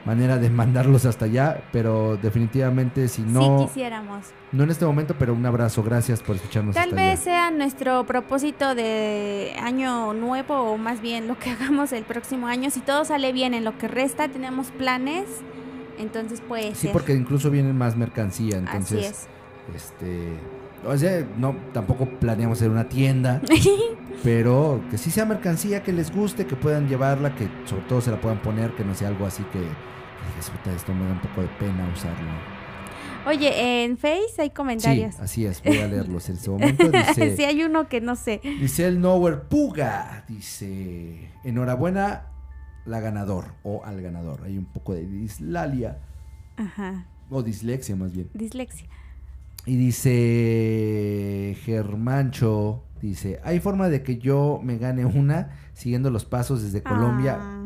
manera de mandarlos hasta allá, pero definitivamente si no... Sí quisiéramos. No en este momento, pero un abrazo, gracias por escucharnos. Tal vez sea nuestro propósito de año nuevo o más bien lo que hagamos el próximo año. Si todo sale bien en lo que resta, tenemos planes, entonces puede Sí, porque incluso vienen más mercancía, entonces... Así es. Este o sea, no, tampoco planeamos hacer una tienda, pero que sí sea mercancía que les guste, que puedan llevarla, que sobre todo se la puedan poner, que no sea algo así que, esto me da un poco de pena usarlo. Oye, en Face hay comentarios. Sí, así es, voy a leerlos en este momento. Dice, sí, hay uno que no sé. Dice el Nowhere Puga, dice, enhorabuena la ganador o al ganador. Hay un poco de dislalia. Ajá. O dislexia más bien. Dislexia. Y dice Germancho, dice, ¿hay forma de que yo me gane una siguiendo los pasos desde Colombia? Ah.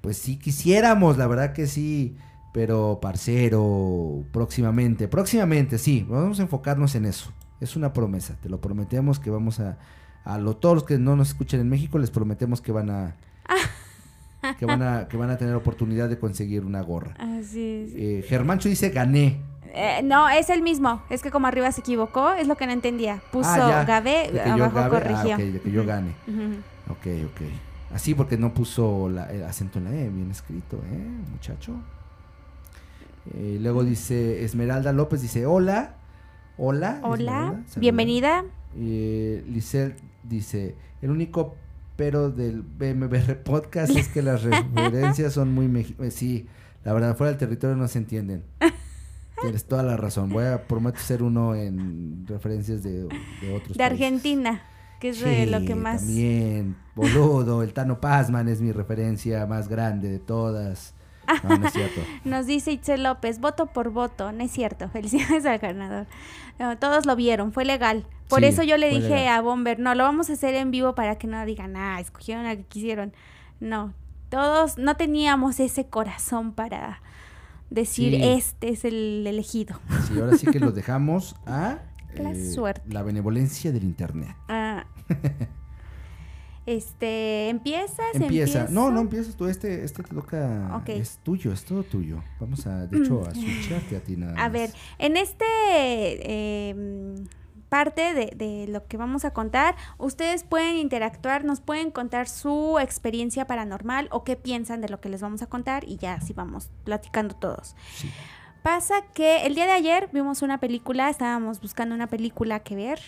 Pues sí quisiéramos, la verdad que sí, pero parcero, próximamente, próximamente, sí, vamos a enfocarnos en eso. Es una promesa, te lo prometemos que vamos a, a lo, todos los que no nos escuchen en México, les prometemos que van a... que van a, que van a tener oportunidad de conseguir una gorra. Así es. Eh, Germancho dice gané. Eh, no, es el mismo. Es que como arriba se equivocó, es lo que no entendía. Puso ah, Gabe, abajo ah, corrigió. de que yo gane. Ok, ok. Así porque no puso el acento en la E, bien escrito, ¿eh, muchacho? Eh, luego dice Esmeralda López, dice hola. Hola. Hola. Bienvenida. Y dice, el único pero del BMBR podcast es que las referencias son muy... Sí, la verdad, fuera del territorio no se entienden. Tienes toda la razón. Voy a prometer ser uno en referencias de, de otros. De Argentina, que es de lo que más. También, boludo. El Tano Pazman es mi referencia más grande de todas. No, no es cierto. Nos dice Itzel López, voto por voto, no es cierto, felicidades al ganador. todos lo vieron, fue legal. Por eso yo le dije a Bomber, no, lo vamos a hacer en vivo para que no digan, ah, escogieron al que quisieron. No, todos no teníamos ese corazón para decir este es el elegido. Sí, ahora sí que lo dejamos a La eh, suerte. La benevolencia del internet. Ah. Este, ¿empiezas? Empieza. No, no empiezas tú. Este, este te toca. Es tuyo, es todo tuyo. Vamos a, de hecho, a switcharte a ti nada A ver, en este em, parte de, de, lo que vamos a contar, ustedes pueden interactuar, nos pueden contar su experiencia paranormal o qué piensan de lo que les vamos a contar y ya así vamos platicando todos. Pasa que el día de ayer vimos una película, estábamos buscando una película que ver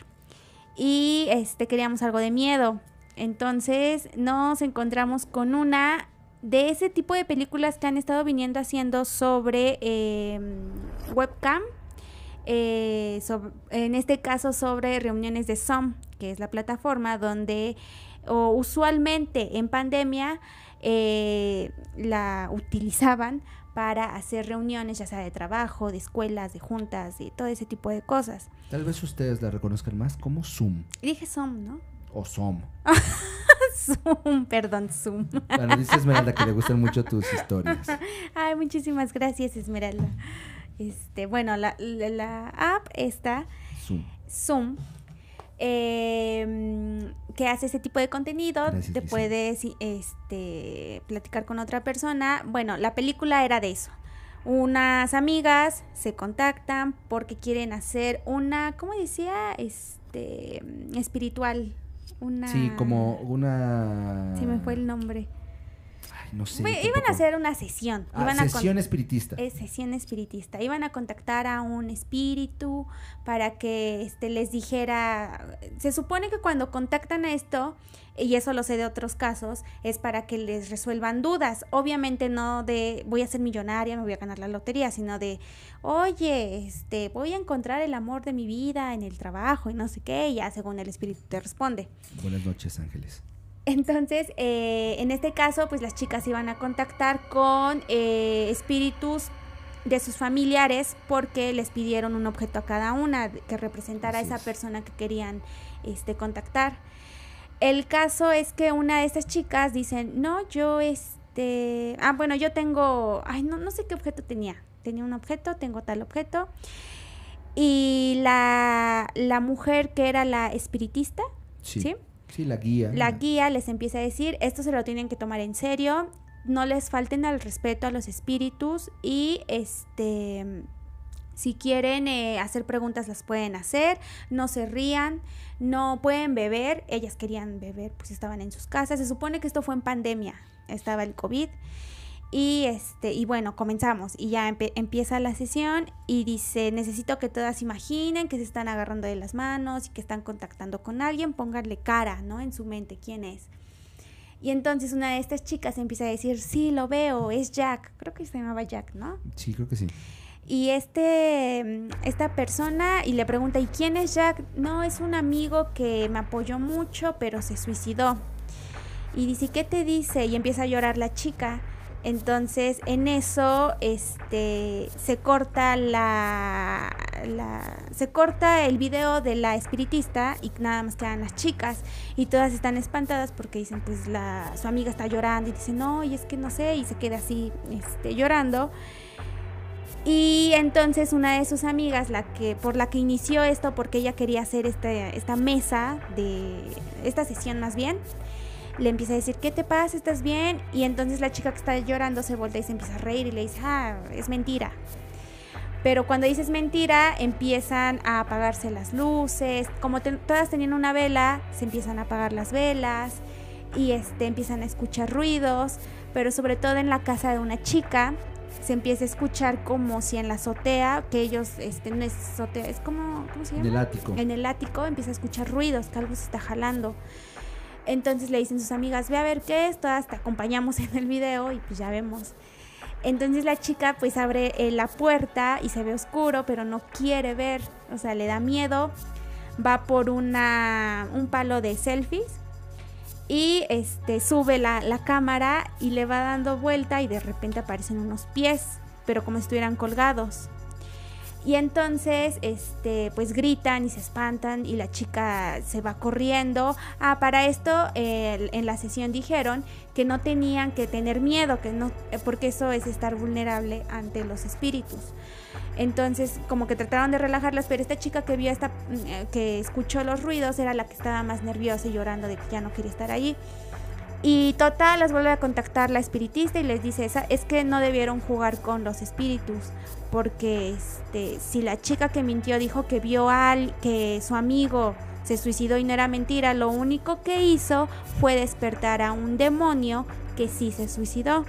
y este queríamos algo de miedo. Entonces nos encontramos con una de ese tipo de películas que han estado viniendo haciendo sobre em, webcam. Eh, en este caso sobre reuniones de Zoom, que es la plataforma donde usualmente en pandemia eh, la utilizaban para hacer reuniones, ya sea de trabajo, de escuelas, de juntas, de todo ese tipo de cosas. Tal vez ustedes la reconozcan más como Zoom. Dije Zoom, ¿no? O Zoom. Zoom, perdón, Zoom. Bueno, dice Esmeralda que le gustan mucho tus historias. Ay, muchísimas gracias, Esmeralda. Este, bueno, la, la, app está Zoom. Zoom. Em, que hace ese tipo de contenido, te puedes este, platicar con otra persona. Bueno, la película era de eso. Unas amigas se contactan porque quieren hacer una, ¿cómo decía? Este, espiritual, Sí, como una... Sí, me fue el nombre. No sé. iban a hacer una sesión. Ah, sesión espiritista. Es sesión espiritista. Iban a contactar a un espíritu para que este, les dijera... Se supone que cuando contactan a esto y eso lo sé de otros casos, es para que les resuelvan dudas. Obviamente no de voy a ser millonaria, me voy a ganar la lotería, sino de, oye, este, voy a encontrar el amor de mi vida en el trabajo y no sé qué, y ya según el espíritu te responde. Buenas noches, ángeles. Entonces, eh, en este caso, pues las chicas iban a contactar con eh, espíritus de sus familiares porque les pidieron un objeto a cada una que representara a esa persona que querían este, contactar. El caso es que una de estas chicas dicen, no, yo este, ah, bueno, yo tengo, ay, no, no sé qué objeto tenía. Tenía un objeto, tengo tal objeto. Y la, la mujer que era la espiritista, ¿sí? ¿sí? La guía. La guía les empieza a decir, esto se lo tienen que tomar en serio, no les falten al respeto a los espíritus y este si quieren eh, hacer preguntas las pueden hacer, no se rían, no pueden beber, ellas querían beber, pues estaban en sus casas. Se supone que esto fue en pandemia, estaba el COVID. Y este, y bueno, comenzamos y ya empieza la sesión y dice, necesito que todas imaginen que se están agarrando de las manos y que están contactando con alguien, pónganle cara, ¿no? En su mente, ¿quién es? Y entonces una de estas chicas empieza a decir, sí, lo veo, es Jack. Creo que se llamaba Jack, ¿no? Sí, creo que sí. Y este, mm, esta persona, y le pregunta, ¿y quién es Jack? No, es un amigo que me apoyó mucho, pero se suicidó. Y dice, ¿qué te dice? Y empieza a llorar la chica. Entonces, en eso, este, se corta la, se corta el video de la espiritista y nada más quedan las chicas y todas están espantadas porque dicen, pues la, su amiga está llorando y dice, no, y es que no sé, y se queda así, este, llorando. Y entonces una de sus amigas, la que, por la que inició esto, porque ella quería hacer este, esta mesa de esta sesión más bien, le empieza a decir, ¿qué te pasa? ¿Estás bien? Y entonces la chica que está llorando se voltea y se empieza a reír y le dice, ah, es mentira. Pero cuando dices mentira, empiezan a apagarse las luces. Como todas tenían una vela, se empiezan a apagar las velas y este, empiezan a escuchar ruidos. Pero sobre todo en la casa de una chica, se empieza a escuchar como si en la azotea, que ellos, este, no es azotea, es como, ¿cómo se llama? En el ático. En el ático empieza a escuchar ruidos, que algo se está jalando. Entonces le dicen sus amigas, ve a ver qué es, todas te acompañamos en el video y pues ya vemos. Entonces la chica pues abre eh, la puerta y se ve oscuro, pero no quiere ver, o sea, le da miedo. Va por una, un palo de selfies y este sube la, cámara y le va dando vuelta y de repente aparecen unos pies, pero como si estuvieran colgados. Y entonces, este, pues gritan y se espantan y la chica se va corriendo. Ah, para esto en la sesión dijeron que no tenían que tener miedo, que no, porque eso es estar vulnerable ante los espíritus. Entonces, como que trataron de relajarlas, pero esta chica que vio esta, mm, que escuchó los ruidos era la que estaba más nerviosa y llorando de que ya no quería estar allí. Y total, las vuelve a contactar la espiritista y les dice, esa, es que no debieron jugar con los espíritus, porque este, si la chica que mintió dijo que vio al, que su amigo se suicidó y no era mentira, lo único que hizo fue despertar a un demonio que sí se suicidó.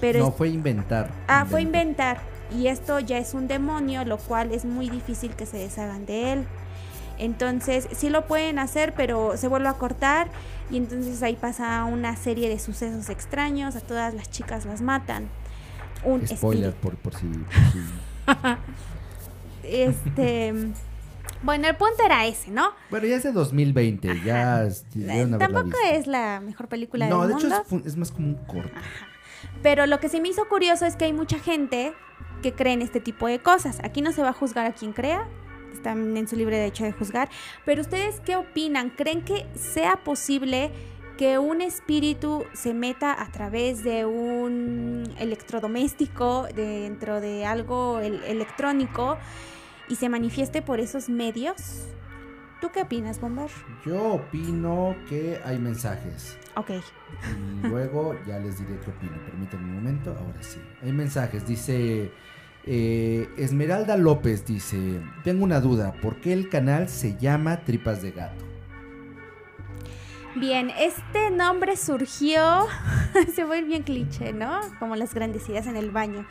Pero no, fue inventar. Ah, fue inventar. Y esto ya es un demonio, lo cual es muy difícil que se deshagan de él. Entonces, sí lo pueden hacer, pero se vuelve a cortar y entonces ahí pasa una serie de sucesos extraños, a todas las chicas las matan. Un Spoiler por, por si... este... Bueno, el punto era ese, ¿no? Bueno, ya es de 2020, ya... Tampoco es la mejor película no, del mundo. No, de hecho es, más como un corto. Pero lo que se me hizo curioso es que hay mucha gente que cree en este tipo de cosas. Aquí no se va a juzgar a quien crea, están en su libre derecho de juzgar. Pero ustedes, ¿qué opinan? ¿Creen que sea posible que un espíritu se meta a través de un electrodoméstico dentro de algo electrónico y se manifieste por esos medios? ¿Tú qué opinas, Bomber? Yo opino que hay mensajes. Ok. Y luego ya les diré qué opino. Permítanme un momento. Ahora sí. Hay mensajes. Dice eh, Esmeralda López dice, tengo una duda, ¿por qué el canal se llama Tripas de Gato? Bien, este nombre surgió, se fue bien cliché, ¿no? Como las grandes ideas en el baño.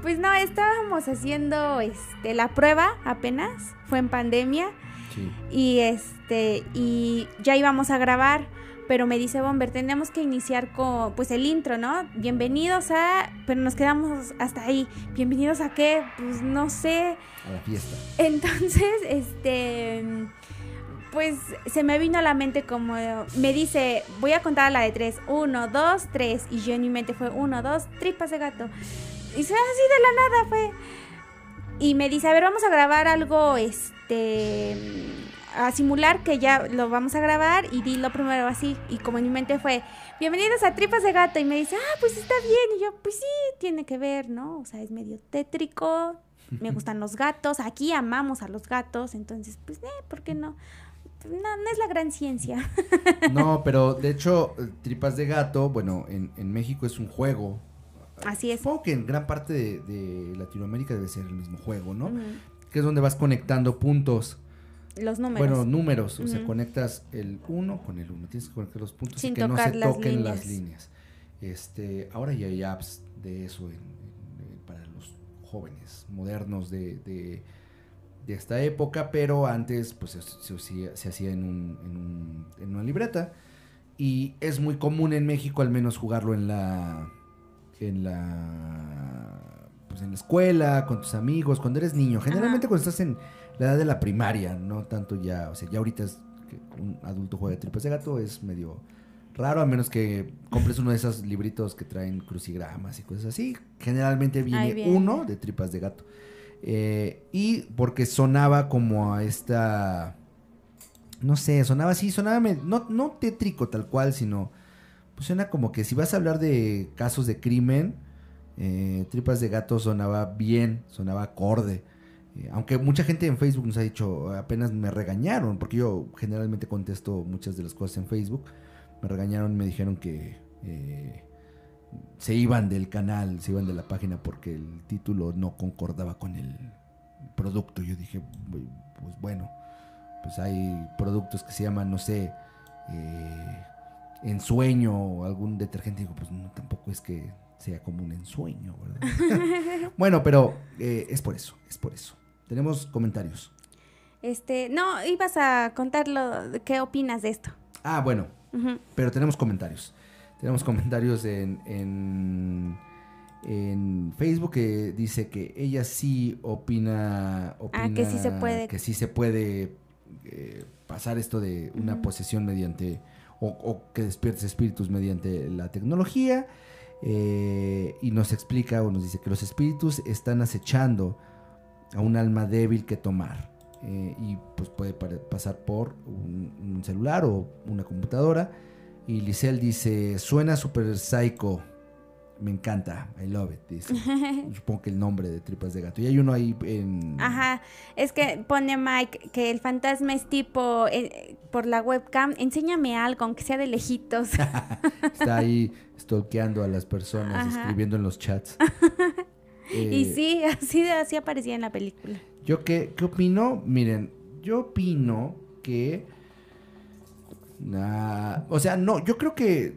Pues no, estábamos haciendo este, la prueba apenas, fue en pandemia. Sí. Y este, y ya íbamos a grabar pero me dice Bomber, tenemos que iniciar con pues el intro, ¿no? Bienvenidos a, pero nos quedamos hasta ahí. Bienvenidos a qué? Pues no sé. A la fiesta. Entonces, este pues se me vino a la mente como me dice, voy a contar a la de tres, uno, dos, tres, y yo en mi mente fue uno, dos, tripas de gato. Y se así de la nada fue. Y me dice, a ver, vamos a grabar algo, este, a simular que ya lo vamos a grabar y di lo primero así. Y como en mi mente fue, bienvenidos a Tripas de Gato. Y me dice, ah, pues está bien. Y yo, pues sí, tiene que ver, ¿no? O sea, es medio tétrico. Me gustan los gatos. Aquí amamos a los gatos. Entonces, pues, eh, ¿por qué no? No, no es la gran ciencia. no, pero de hecho, Tripas de Gato, bueno, en, en México es un juego. Así es. Supongo que en gran parte de, Latinoamérica debe ser el mismo juego, ¿no? Que es donde vas conectando puntos. Los números. Bueno, números. O sea, conectas el 1 con el 1. Tienes que conectar los puntos Sin y que no se toquen las líneas. Este, ahora ya hay apps de eso para los jóvenes modernos de, de, esta época, pero antes pues se, se, hacía en, un, en, una libreta. Y es muy común en México al menos jugarlo en la en la pues en la escuela, con tus amigos, cuando eres niño. Generalmente cuando estás en la edad de la primaria, no tanto ya, o sea, ya ahorita es que un adulto juega de tripes de gato es medio raro, a menos que compres uno de esos libritos que traen crucigramas y cosas así. Generalmente viene, uno de tripas de gato. Eh, y porque sonaba como a esta... No sé, sonaba así, sonaba... No, no tétrico tal cual, sino... Pues suena como que si vas a hablar de casos de crimen, eh, tripas de gato sonaba bien, sonaba acorde. Eh, aunque mucha gente en Facebook nos ha dicho, apenas me regañaron, porque yo generalmente contesto muchas de las cosas en Facebook, me regañaron, me dijeron que eh, se iban del canal, se iban de la página porque el título no concordaba con el producto. Yo dije, pues bueno, pues hay productos que se llaman, no sé, eh, ensueño o algún detergente. Digo, pues no, tampoco es que sea como un ensueño, ¿verdad? bueno, pero es por eso, es por eso. Tenemos comentarios. Este, no, ibas a contarlo, ¿qué opinas de esto? Ah, bueno, pero tenemos comentarios. Tenemos comentarios en, en, Facebook que dice que ella sí opina, opina ah, que sí se puede, que sí se puede eh, pasar esto de una posesión mediante o, que despiertes espíritus mediante la tecnología eh, y nos explica o nos dice que los espíritus están acechando a un alma débil que tomar. Eh, y pues puede pasar por un, celular o una computadora. Y Lisel dice, suena super psycho. Me encanta, I love it, dice. Supongo que el nombre de Tripas de Gato. Y hay uno ahí en... Ajá, es que pone Mike que el fantasma es tipo, eh, por la webcam, enséñame algo, aunque sea de lejitos. Está ahí stalkeando a las personas, escribiendo en los chats. Y eh, sí, así, así aparecía en la película. ¿Yo qué, qué opino? Miren, yo opino que... o sea, no, yo creo que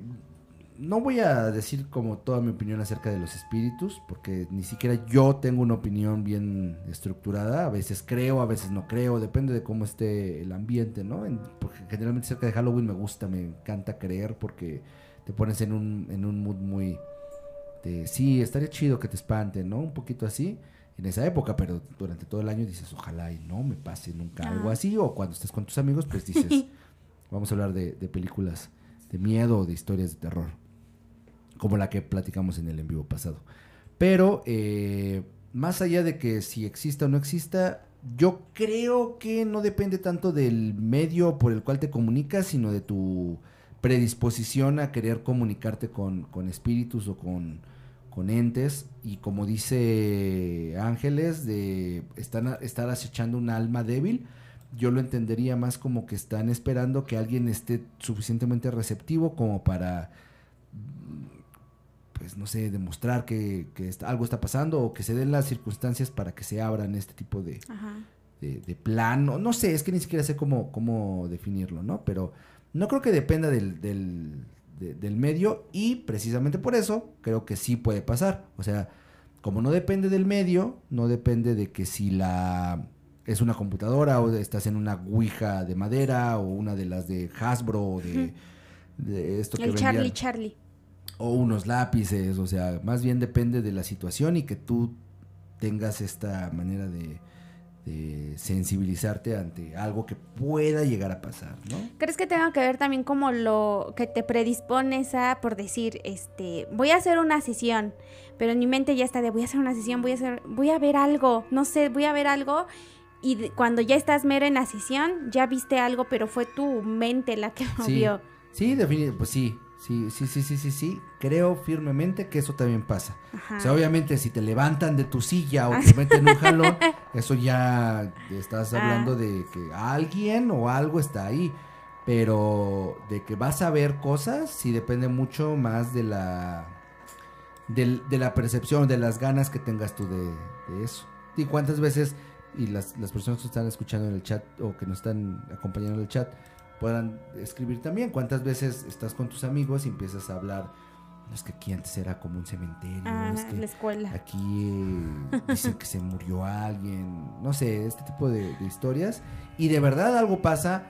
no voy a decir como toda mi opinión acerca de los espíritus, porque ni siquiera yo tengo una opinión bien estructurada. A veces creo, a veces no creo, depende de cómo esté el ambiente, ¿no? porque generalmente cerca de Halloween me gusta, me encanta creer porque te pones en un, en un mood muy de, sí, estaría chido que te espanten, ¿no? Un poquito así en esa época, pero durante todo el año dices, ojalá y no me pase nunca algo así, o cuando estés con tus amigos, pues dices, vamos a hablar de, de películas de miedo o de historias de terror como la que platicamos en el en vivo pasado. Pero eh, más allá de que si exista o no exista, yo creo que no depende tanto del medio por el cual te comunicas, sino de tu predisposición a querer comunicarte con, espíritus o con, con, entes. Y como dice Ángeles, de estar, estar acechando un alma débil, yo lo entendería más como que están esperando que alguien esté suficientemente receptivo como para pues no sé, demostrar que, algo está pasando o que se den las circunstancias para que se abran este tipo de, de, plan. No, sé, es que ni siquiera sé cómo, cómo definirlo, ¿no? Pero no creo que dependa del, del, medio y precisamente por eso creo que sí puede pasar. O sea, como no depende del medio, no depende de que si la es una computadora o estás en una Ouija de madera o una de las de Hasbro o de, esto que El Charlie Charlie. O unos lápices, o sea, más bien depende de la situación y que tú tengas esta manera de, sensibilizarte ante algo que pueda llegar a pasar, ¿no? ¿Crees que tenga que ver también como lo que te predispones a, por decir, este, voy a hacer una sesión, pero en mi mente ya está de voy a hacer una sesión, voy a hacer, voy a ver algo, no sé, voy a ver algo y cuando ya estás mero en la sesión, ya viste algo, pero fue tu mente la que lo vio. Sí, definitivamente, pues sí, Sí, sí, sí, sí, sí, sí. Creo firmemente que eso también pasa. O sea, obviamente si te levantan de tu silla o te meten un jalón, eso ya estás ah. hablando de que alguien o algo está ahí. Pero de que vas a ver cosas, sí depende mucho más de la de, la percepción, de las ganas que tengas tú de, de eso. Y cuántas veces, y las, las personas que están escuchando en el chat o que nos están acompañando en el chat, puedan escribir también. ¿Cuántas veces estás con tus amigos y empiezas a hablar? No es que aquí antes era como un cementerio. Ah, es que la escuela. Aquí dicen que se murió alguien. No sé, este tipo de, historias. Y de verdad algo pasa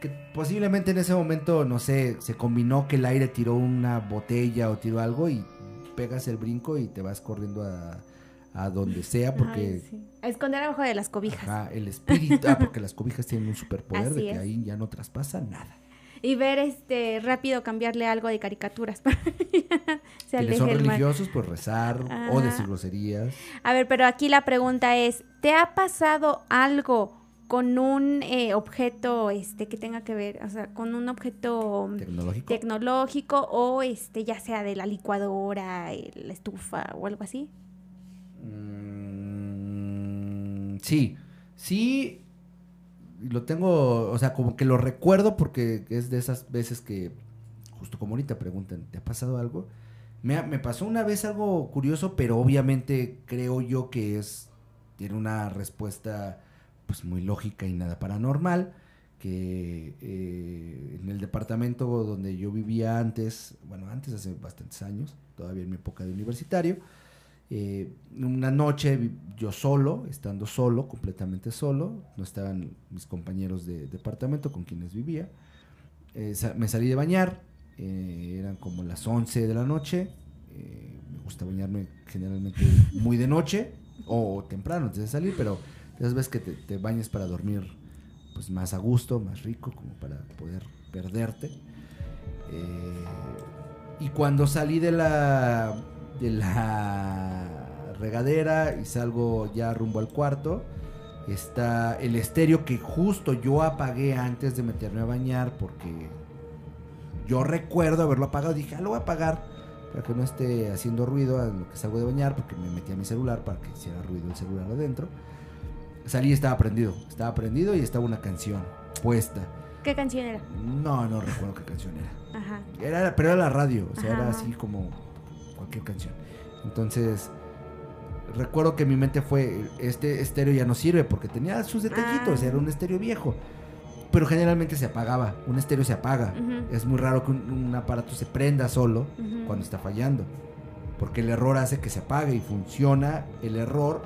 que posiblemente en ese momento, no sé, se combinó que el aire tiró una botella o tiró algo y pegas el brinco y te vas corriendo a, a donde sea porque... A esconder abajo de las cobijas. Ajá, el espíritu, ah, porque las cobijas tienen un superpoder de que ahí ya no traspasa nada. Y ver este rápido cambiarle algo de caricaturas para se son religiosos, pues rezar o decir groserías. A ver, pero aquí la pregunta es, ¿te ha pasado algo con un eh, objeto este que tenga que ver, o sea, con un objeto tecnológico, tecnológico o este ya sea de la licuadora, la estufa o algo así? Mm, sí, sí, lo tengo, o sea, como que lo recuerdo porque es de esas veces que, justo como ahorita preguntan, ¿te ha pasado algo? Me, pasó una vez algo curioso, pero obviamente creo yo que es, tiene una respuesta pues muy lógica y nada paranormal que eh, en el departamento donde yo vivía antes, bueno, antes hace bastantes años, todavía en mi época de universitario, eh, una noche yo solo, estando solo, completamente solo, no estaban mis compañeros de departamento con quienes vivía, eh, me salí de bañar, eh, eran como las 11 de la noche, me gusta bañarme generalmente muy de noche o temprano antes de salir, pero esas veces que te, te bañes para dormir pues más a gusto, más rico, como para poder perderte. y cuando salí de la de la regadera y salgo ya rumbo al cuarto. Está el estéreo que justo yo apagué antes de meterme a bañar porque yo recuerdo haberlo apagado. Dije, ah, lo voy a apagar para que no esté haciendo ruido a lo que salgo de bañar porque me metí a mi celular para que hiciera ruido el celular adentro. Salí y estaba prendido. Estaba prendido y estaba una canción puesta. ¿Qué canción era? No, no recuerdo qué canción era. Ajá. Era, pero era la radio, o sea, era así como cualquier canción. Entonces, recuerdo que mi mente fue, este estéreo ya no sirve porque tenía sus detallitos, ah. era un estéreo viejo. Pero generalmente se apagaba, un estéreo se apaga. Es muy raro que un, aparato se prenda solo cuando está fallando. Porque el error hace que se apague y funciona el error,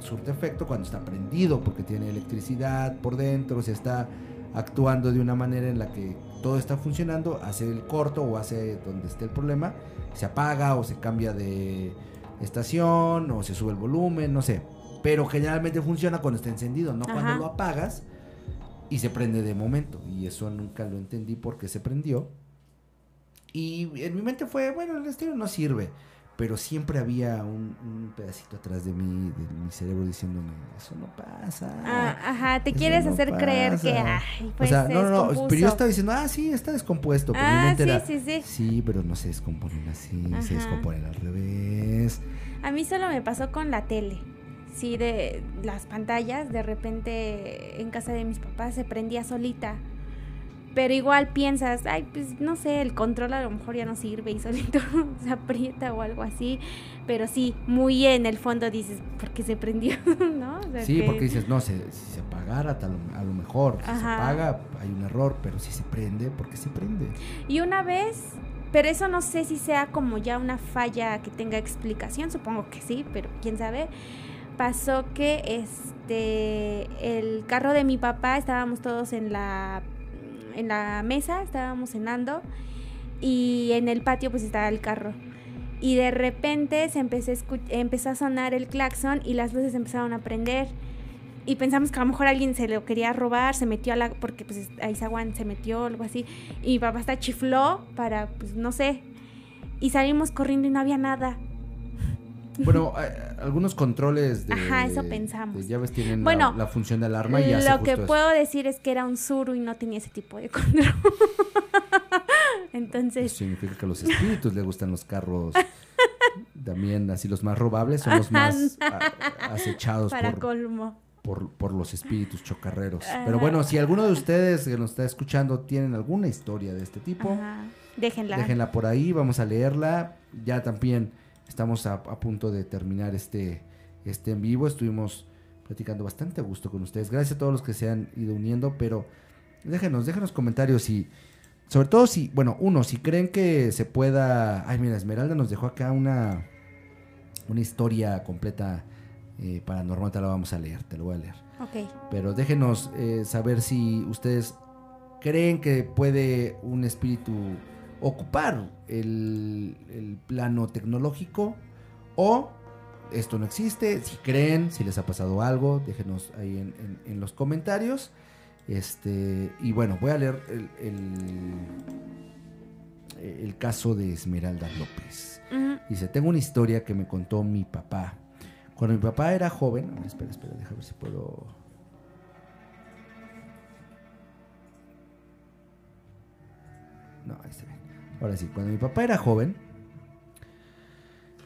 surte efecto cuando está prendido, porque tiene electricidad por dentro, se está actuando de una manera en la que todo está funcionando, hace el corto o hace donde esté el problema, se apaga o se cambia de estación o se sube el volumen, no sé. Pero generalmente funciona cuando está encendido, no cuando lo apagas y se prende de momento. Y eso nunca lo entendí porque se prendió. Y en mi mente fue, bueno, el estéreo no sirve. Pero siempre había un, pedacito atrás de mí, de mi cerebro, diciéndome, eso no pasa. Ah, ajá, te quieres hacer creer que, ay, pues O sea, no, no, no, pero yo estaba diciendo, ah, sí, está descompuesto. Pero ah, sí, sí, sí. Sí, pero no se descomponen así, se descomponen al revés. A mí solo me pasó con la tele. Sí, de las pantallas, de repente en casa de mis papás se prendía solita pero igual piensas, ay, pues no sé, el control a lo mejor ya no sirve y solito se aprieta o algo así. Pero sí, muy en el fondo dices, ¿por qué se prendió? ¿No? sí, porque dices, no, si se apagara a lo mejor, si se apaga hay un error, pero si se prende, ¿por qué se prende? Y una vez, pero eso no sé si sea como ya una falla que tenga explicación, supongo que sí, pero quién sabe pasó que este el carro de mi papá estábamos todos en la en la mesa, estábamos cenando y en el patio pues estaba el carro. Y de repente se empezó a, sonar el claxon y las luces empezaron a prender. Y pensamos que a lo mejor alguien se lo quería robar, se metió a la... porque pues Aizawan se metió algo así. Y mi papá hasta chifló para, pues no sé. Y salimos corriendo y no había nada. Bueno, algunos controles de, Ajá, eso pensamos. llaves tienen la, función de alarma y Lo que puedo decir es que era un Zuru y no tenía ese tipo de control. Entonces. Eso significa que a los espíritus le gustan los carros. También, así los más robables son los más acechados Para por, colmo. Por, los espíritus chocarreros. Pero bueno, si alguno de ustedes que nos está escuchando tienen alguna historia de este tipo, déjenla. Déjenla por ahí, vamos a leerla. Ya también Estamos a, punto de terminar este, este en vivo. Estuvimos platicando bastante a gusto con ustedes. Gracias a todos los que se han ido uniendo, pero déjenos, déjenos comentarios y sobre todo si, bueno, uno, si creen que se pueda... Ay, mira, Esmeralda nos dejó acá una, una historia completa eh, paranormal, te la vamos a leer, te lo voy a leer. Ok. Pero déjenos eh, saber si ustedes creen que puede un espíritu ocupar el, plano tecnológico o esto no existe, si creen, si les ha pasado algo, déjenos ahí en, los comentarios. Este, y bueno, voy a leer el, el, caso de Esmeralda López. Dice, tengo una historia que me contó mi papá. Cuando mi papá era joven, espera, espera, déjame ver si puedo... No, ahí está. Ahora sí, cuando mi papá era joven,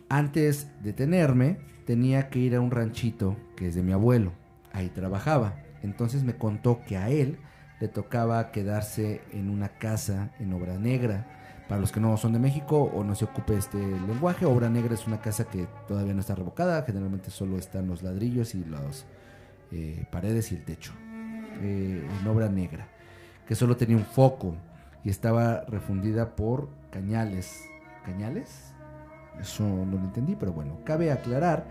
antes de tenerme, tenía que ir a un ranchito que es de mi abuelo. Ahí trabajaba. Entonces me contó que a él le tocaba quedarse en una casa en Obra Negra. Para los que no son de México o no se ocupe este lenguaje, Obra Negra es una casa que todavía no está revocada. Generalmente solo están los ladrillos y las eh, paredes y el techo. Eh, en Obra Negra. Que solo tenía un foco y estaba refundida por cañales. ¿Cañales? Eso no lo entendí, pero bueno, cabe aclarar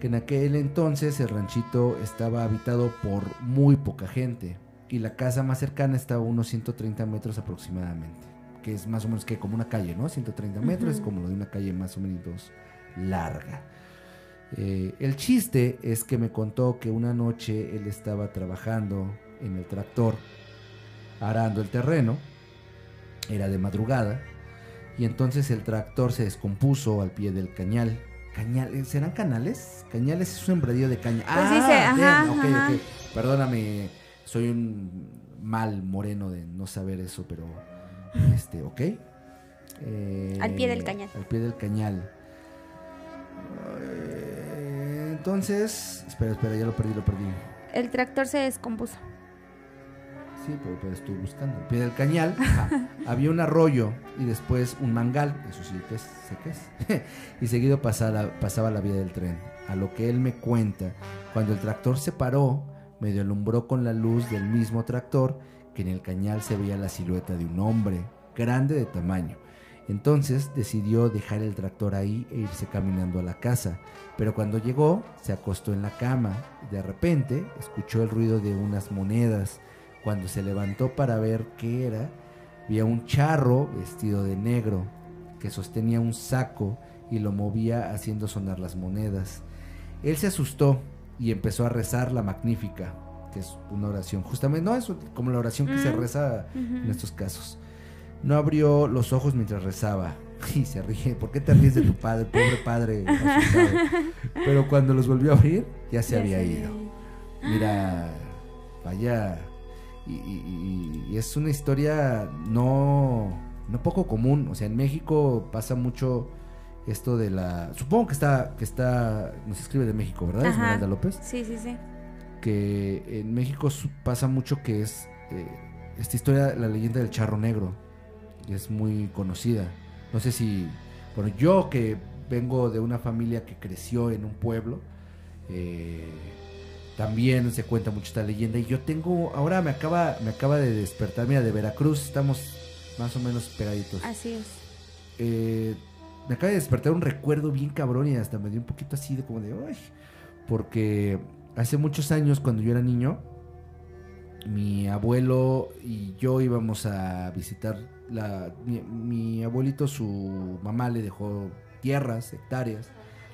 que en aquel entonces el ranchito estaba habitado por muy poca gente y la casa más cercana estaba a unos 130 metros aproximadamente, que es más o menos que como una calle, ¿no? 130 metros, es como lo de una calle más o menos larga. Eh, el chiste es que me contó que una noche él estaba trabajando en el tractor, arando el terreno, era de madrugada y entonces el tractor se descompuso al pie del cañal cañales, ¿serán canales? Cañales es un sembradío de caña. Pues ah, ajá, Perdóname, soy un mal moreno de no saber eso, pero este, ok. al pie del eh, cañal. Al pie del cañal. Eh, entonces, espera, espera, ya lo perdí, lo perdí. El tractor se descompuso. Sí, pero, estoy buscando. Al pie del cañal había un arroyo y después un mangal, eso sí que es, sé que es. y seguido pasaba, pasaba la vía del tren. A lo que él me cuenta, cuando el tractor se paró, medio alumbró con la luz del mismo tractor que en el cañal se veía la silueta de un hombre, grande de tamaño. Entonces decidió dejar el tractor ahí e irse caminando a la casa, pero cuando llegó se acostó en la cama y de repente escuchó el ruido de unas monedas cuando se levantó para ver qué era, vio un charro vestido de negro que sostenía un saco y lo movía haciendo sonar las monedas. Él se asustó y empezó a rezar la magnífica, que es una oración, justamente, no es como la oración que se mm, reza en estos casos. No abrió los ojos mientras rezaba. Y se ríe, ¿por qué te ríes de tu padre, pobre padre? Pero cuando los volvió a abrir, ya se había ido. Mira, vaya y, es una historia no, no poco común. O sea, en México pasa mucho esto de la. Supongo que está, que está. Nos escribe de México, ¿verdad? Esmeralda López. Sí, sí, sí. Que en México pasa mucho que es eh, esta historia, la leyenda del charro negro. Y es muy conocida. No sé si. Bueno, yo que vengo de una familia que creció en un pueblo. Eh, también se cuenta mucho esta leyenda. Y yo tengo, ahora me acaba, me acaba de despertar, mira, de Veracruz, estamos más o menos pegaditos. Así es. Eh, me acaba de despertar un recuerdo bien cabrón y hasta me dio un poquito así de como de, uy, porque hace muchos años cuando yo era niño, mi abuelo y yo íbamos a visitar la, mi abuelito, su mamá le dejó tierras, hectáreas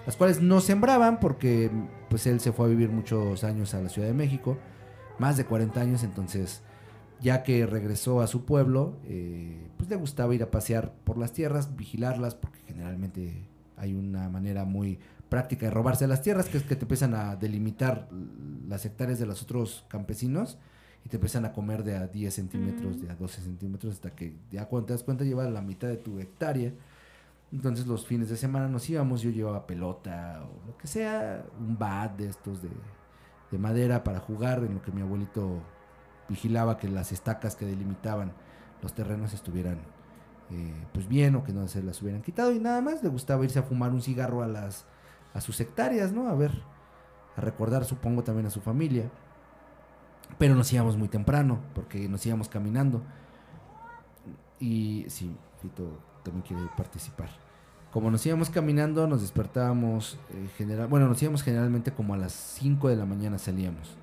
las cuales no sembraban porque pues él se fue a vivir muchos años a la Ciudad de México, más de 40 años, entonces ya que regresó a su pueblo, eh, pues le gustaba ir a pasear por las tierras, vigilarlas, porque generalmente hay una manera muy práctica de robarse las tierras, que es que te empiezan a delimitar las hectáreas de los otros campesinos y te empiezan a comer de a 10 centímetros, mm. de a 12 centímetros, hasta que ya cuando te das cuenta llevas la mitad de tu hectárea. Entonces los fines de semana nos íbamos, yo llevaba pelota o lo que sea, un bat de estos de, madera para jugar, en lo que mi abuelito vigilaba que las estacas que delimitaban los terrenos estuvieran eh, pues bien o que no se las hubieran quitado y nada más le gustaba irse a fumar un cigarro a las a sus hectáreas, ¿no? A ver, a recordar supongo también a su familia. Pero nos íbamos muy temprano porque nos íbamos caminando. Y sí, Fito también quiere participar. Como nos íbamos caminando, nos despertábamos, eh, general, bueno, nos íbamos generalmente como a las 5 de la mañana salíamos,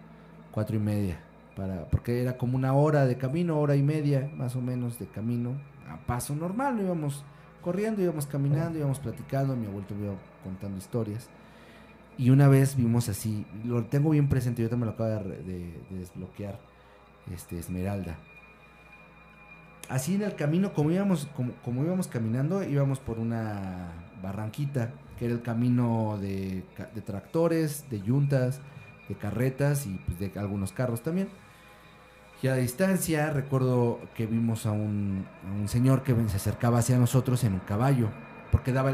cuatro y media, para, porque era como una hora de camino, hora y media más o menos de camino, a paso normal, no íbamos corriendo, íbamos caminando, íbamos platicando, mi abuelo iba contando historias. Y una vez vimos así, lo tengo bien presente, yo también lo acabo de, de desbloquear, este, Esmeralda así en el camino, como íbamos, como, íbamos caminando, íbamos por una barranquita, que era el camino de, tractores, de yuntas, de carretas y pues, de algunos carros también. Y a distancia recuerdo que vimos a un, señor que se acercaba hacia nosotros en un caballo, porque daba,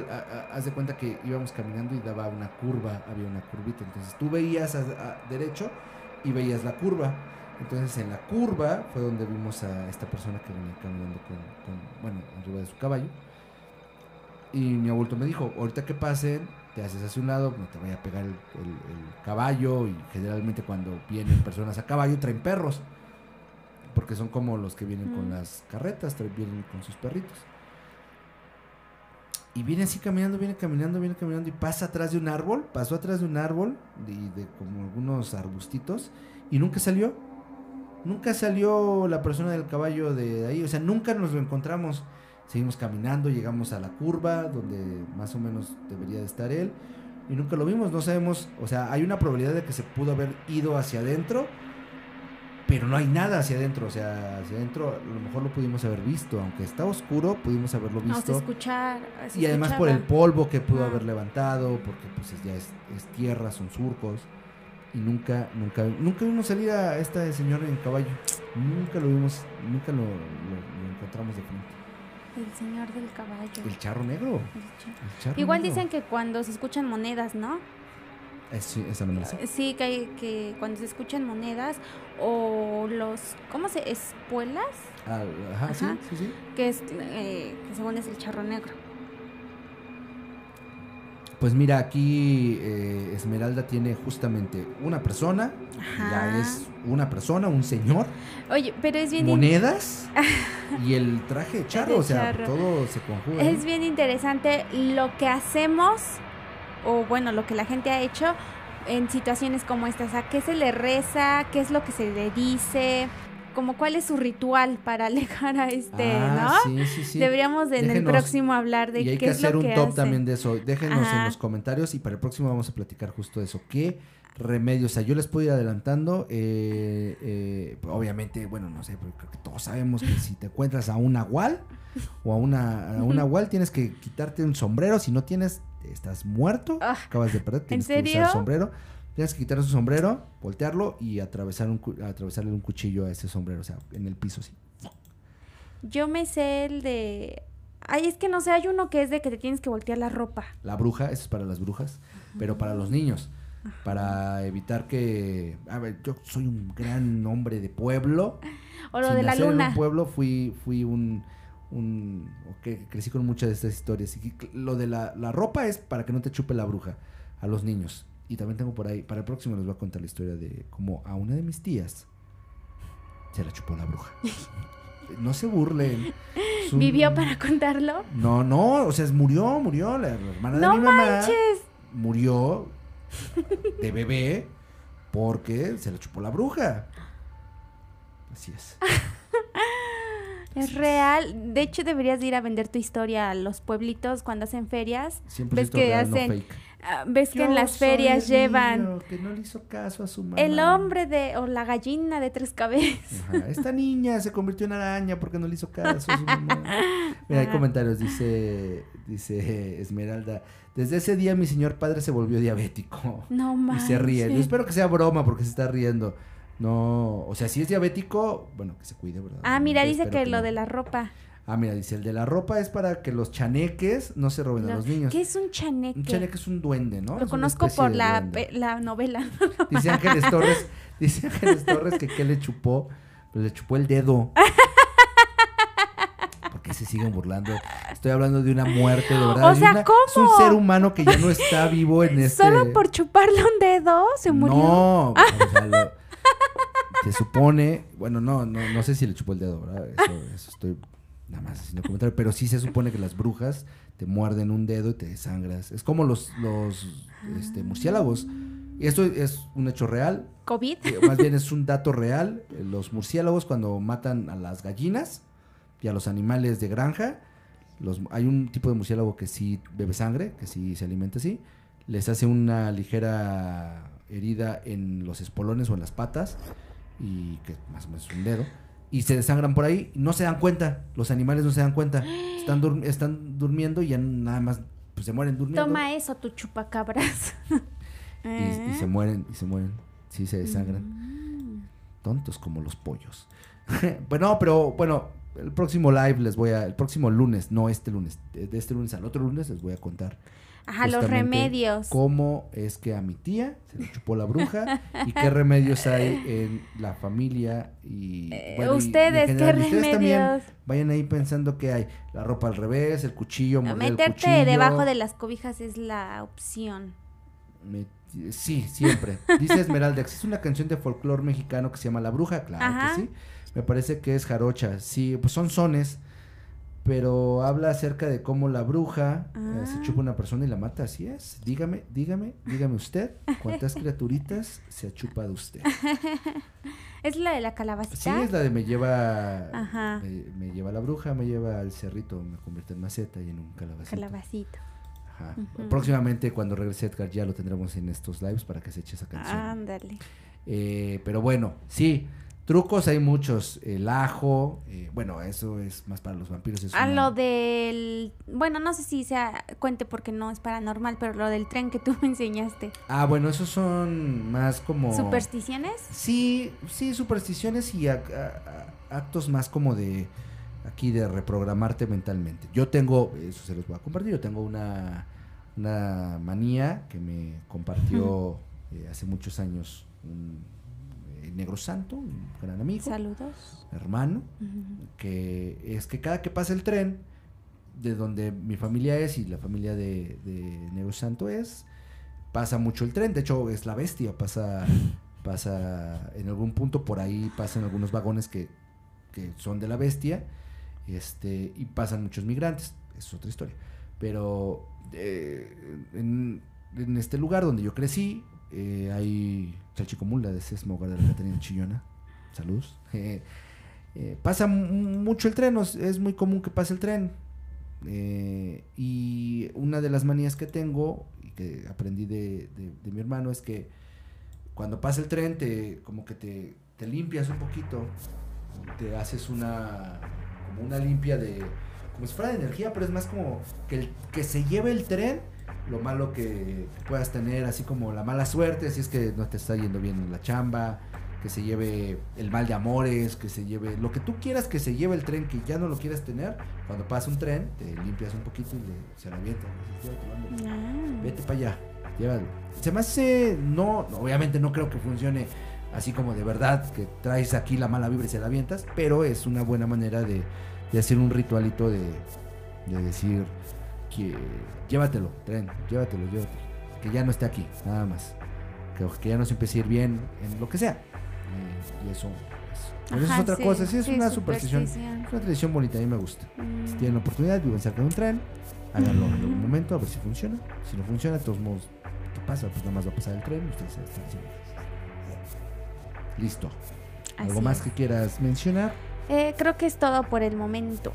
haz de cuenta que íbamos caminando y daba una curva, había una curvita, entonces tú veías a derecho y veías la curva entonces en la curva fue donde vimos a esta persona que venía caminando con, bueno, arriba de su caballo. Y mi abuelo me dijo, ahorita que pasen, te haces hacia un lado, no te vaya a pegar el, caballo. Y generalmente cuando vienen personas a caballo traen perros. Porque son como los que vienen con las carretas, vienen con sus perritos. Y viene así caminando, viene caminando, viene caminando y pasa atrás de un árbol, pasó atrás de un árbol y de como algunos arbustitos y nunca salió Nunca salió la persona del caballo de ahí, o sea, nunca nos lo encontramos. Seguimos caminando, llegamos a la curva donde más o menos debería de estar él y nunca lo vimos, no sabemos, o sea, hay una probabilidad de que se pudo haber ido hacia adentro, pero no hay nada hacia adentro, o sea, hacia adentro a lo mejor lo pudimos haber visto, aunque está oscuro, pudimos haberlo visto. No, escuchar. y además por el polvo que pudo haber levantado, porque pues ya es, tierra, son surcos. Y nunca, nunca, nunca vimos salir a esta señora en caballo. Nunca lo vimos, nunca lo, encontramos de frente. El señor del caballo. El charro negro. Igual dicen que cuando se escuchan monedas, ¿no? Sí, esa no Sí, que, cuando se escuchan monedas o los, ¿cómo se? ¿Espuelas? Ah, ajá, Sí, sí, sí. Que, es, eh, que según es el charro negro. Pues mira, aquí eh, Esmeralda tiene justamente una persona, ya es una persona, un señor. Oye, pero es bien... Monedas y el traje de charro, o sea, todo se conjuga. Es bien interesante lo que hacemos o bueno, lo que la gente ha hecho en situaciones como estas, a qué se le reza, qué es lo que se le dice, como cuál es su ritual para alejar a este, ah, ¿no? Sí, sí, sí. Deberíamos en el próximo hablar de y hay qué que es lo que hacer un top también de eso. Déjenos en los comentarios y para el próximo vamos a platicar justo de eso. ¿Qué remedios? O sea, yo les puedo ir adelantando. Eh, eh, obviamente, bueno, no sé, pero creo que todos sabemos que si te encuentras a un agual o a una, a un tienes que quitarte un sombrero. Si no tienes estás muerto, ah, acabas de perder, tienes que usar el sombrero. Tienes que quitar su sombrero, voltearlo y atravesar un, atravesarle un cuchillo a ese sombrero, o sea, en el piso, sí. Yo me sé el de... Ay, es que no sé, hay uno que es de que te tienes que voltear la ropa. La bruja, eso es para las brujas, pero para los niños. Para evitar que... A ver, yo soy un gran hombre de pueblo. O lo de la luna. En un pueblo fui, fui un un que crecí con muchas de estas historias. Y lo de la, ropa es para que no te chupe la bruja a los niños. Y también tengo por ahí, para el próximo les voy a contar la historia de cómo a una de mis tías se la chupó la bruja. No se burlen. ¿Vivió para contarlo? No, no, o sea, murió, murió. La, hermana de mi mamá murió de bebé porque se la chupó la bruja. Así es. Es real. De hecho, deberías ir a vender tu historia a los pueblitos cuando hacen ferias. ves que hacen. Ah, ves que en las ferias llevan. que no le hizo caso a su mamá. El hombre de. o la gallina de tres cabezas. Esta niña se convirtió en araña porque no le hizo caso a su mamá. Mira, hay comentarios. Dice. Dice Esmeralda. Desde ese día mi señor padre se volvió diabético. No más. Y se ríe. Yo espero que sea broma porque se está riendo. No, o sea, si es diabético, bueno, que se cuide, ¿verdad? Ah, mira, dice que, lo de la ropa. Ah, mira, dice, el de la ropa es para que los chaneques no se roben a los niños. ¿Qué es un chaneque? Un chaneque es un duende, ¿no? Lo conozco por la, la novela. Dice Ángeles Torres, dice Ángeles Torres que qué le chupó, pues le chupó el dedo. ¿Por qué se siguen burlando? Estoy hablando de una muerte, de verdad. O sea, ¿cómo? Es un ser humano que ya no está vivo en este... ¿Solo por chuparle un dedo se murió? No, o sea, lo se supone, bueno, no, no, no sé si le chupó el dedo, ¿verdad? Eso, estoy nada más haciendo comentario, pero sí se supone que las brujas te muerden un dedo y te desangras. Es como los, los este, murciélagos. Y esto es un hecho real. ¿COVID? Eh, más bien es un dato real. Los murciélagos cuando matan a las gallinas y a los animales de granja, los, hay un tipo de murciélago que sí bebe sangre, que sí se alimenta así, les hace una ligera herida en los espolones o en las patas y que más o menos es un dedo, y se desangran por ahí, no se dan cuenta, los animales no se dan cuenta, están, están durmiendo y ya nada más pues, se mueren durmiendo. Toma eso, tu chupacabras. y, se mueren, y se mueren, sí se desangran. Mm. Tontos como los pollos. bueno, pero bueno, el próximo live les voy a, el próximo lunes, no este lunes, de este lunes al otro lunes les voy a contar Ajá, los remedios. ¿Cómo es que a mi tía se le chupó la bruja? ¿Y qué remedios hay en la familia? Y, eh, ustedes, ¿qué remedios? vayan ahí pensando que hay la ropa al revés, el cuchillo, Meterte debajo de las cobijas es la opción. sí, siempre. Dice Esmeralda, existe una canción de folclore mexicano que se llama La Bruja, claro que sí. Me parece que es jarocha. Sí, pues son sones pero habla acerca de cómo la bruja eh, se ah. chupa una persona y la mata, así es. Dígame, dígame, dígame usted, ¿cuántas criaturitas se ha chupado usted? ¿Es la de la calabacita? Sí, es la de me lleva, me, lleva la bruja, me lleva al cerrito, me convierte en maceta y en un calabacito. Calabacito. Ajá. Próximamente cuando regrese Edgar ya lo tendremos en estos lives para que se eche esa canción. Ándale. Eh, pero bueno, sí, Trucos hay muchos, el ajo, eh, bueno, eso es más para los vampiros. a lo del, bueno, no sé si sea cuente porque no es paranormal, pero lo del tren que tú me enseñaste. Ah, bueno, esos son más como... ¿Supersticiones? Sí, sí, supersticiones y actos más como de, aquí de reprogramarte mentalmente. Yo tengo, eso se los voy a compartir, yo tengo una, una manía que me compartió eh, hace muchos años un Negro Santo, un gran amigo. Saludos. Hermano, que es que cada que pasa el tren, de donde mi familia es y la familia de, Negro Santo es, pasa mucho el tren. De hecho, es la bestia, pasa, pasa en algún punto por ahí, pasan algunos vagones que, son de la bestia, este, y pasan muchos migrantes. Es otra historia. Pero eh, en, en este lugar donde yo crecí, eh, hay Chalchicomula de Sesmo, de la Chillona. Saludos. Eh, eh, pasa mucho el tren, es muy común que pase el tren. y una de las manías que tengo y que aprendí de, mi hermano es que cuando pasa el tren, te, como que te, te limpias un poquito, te haces una, como una limpia de, como si fuera de energía, pero es más como que, el, que se lleve el tren lo malo que, puedas tener, así como la mala suerte, si es que no te está yendo bien en la chamba, que se lleve el mal de amores, que se lleve lo que tú quieras que se lleve el tren, que ya no lo quieras tener, cuando pasa un tren, te limpias un poquito y le, se la avienta. Ah. Vete para allá, llévalo. Se me hace, no, obviamente no creo que funcione así como de verdad, que traes aquí la mala vibra y se la avientas, pero es una buena manera de, de hacer un ritualito de, de decir que llévatelo, tren, llévatelo, llévatelo. Que ya no esté aquí, nada más. Que, que ya no se empiece a ir bien en lo que sea. Eh, y eso, es otra cosa. Sí, es una superstición. Es una tradición bonita, a mí me gusta. Si tienen la mm. oportunidad, viven cerca de un tren, háganlo en algún momento, a ver si funciona. Si no funciona, de todos modos, ¿qué pasa? Pues nada más va a pasar el tren ustedes están Listo. ¿Algo más que quieras mencionar? Eh, creo que es todo por el momento.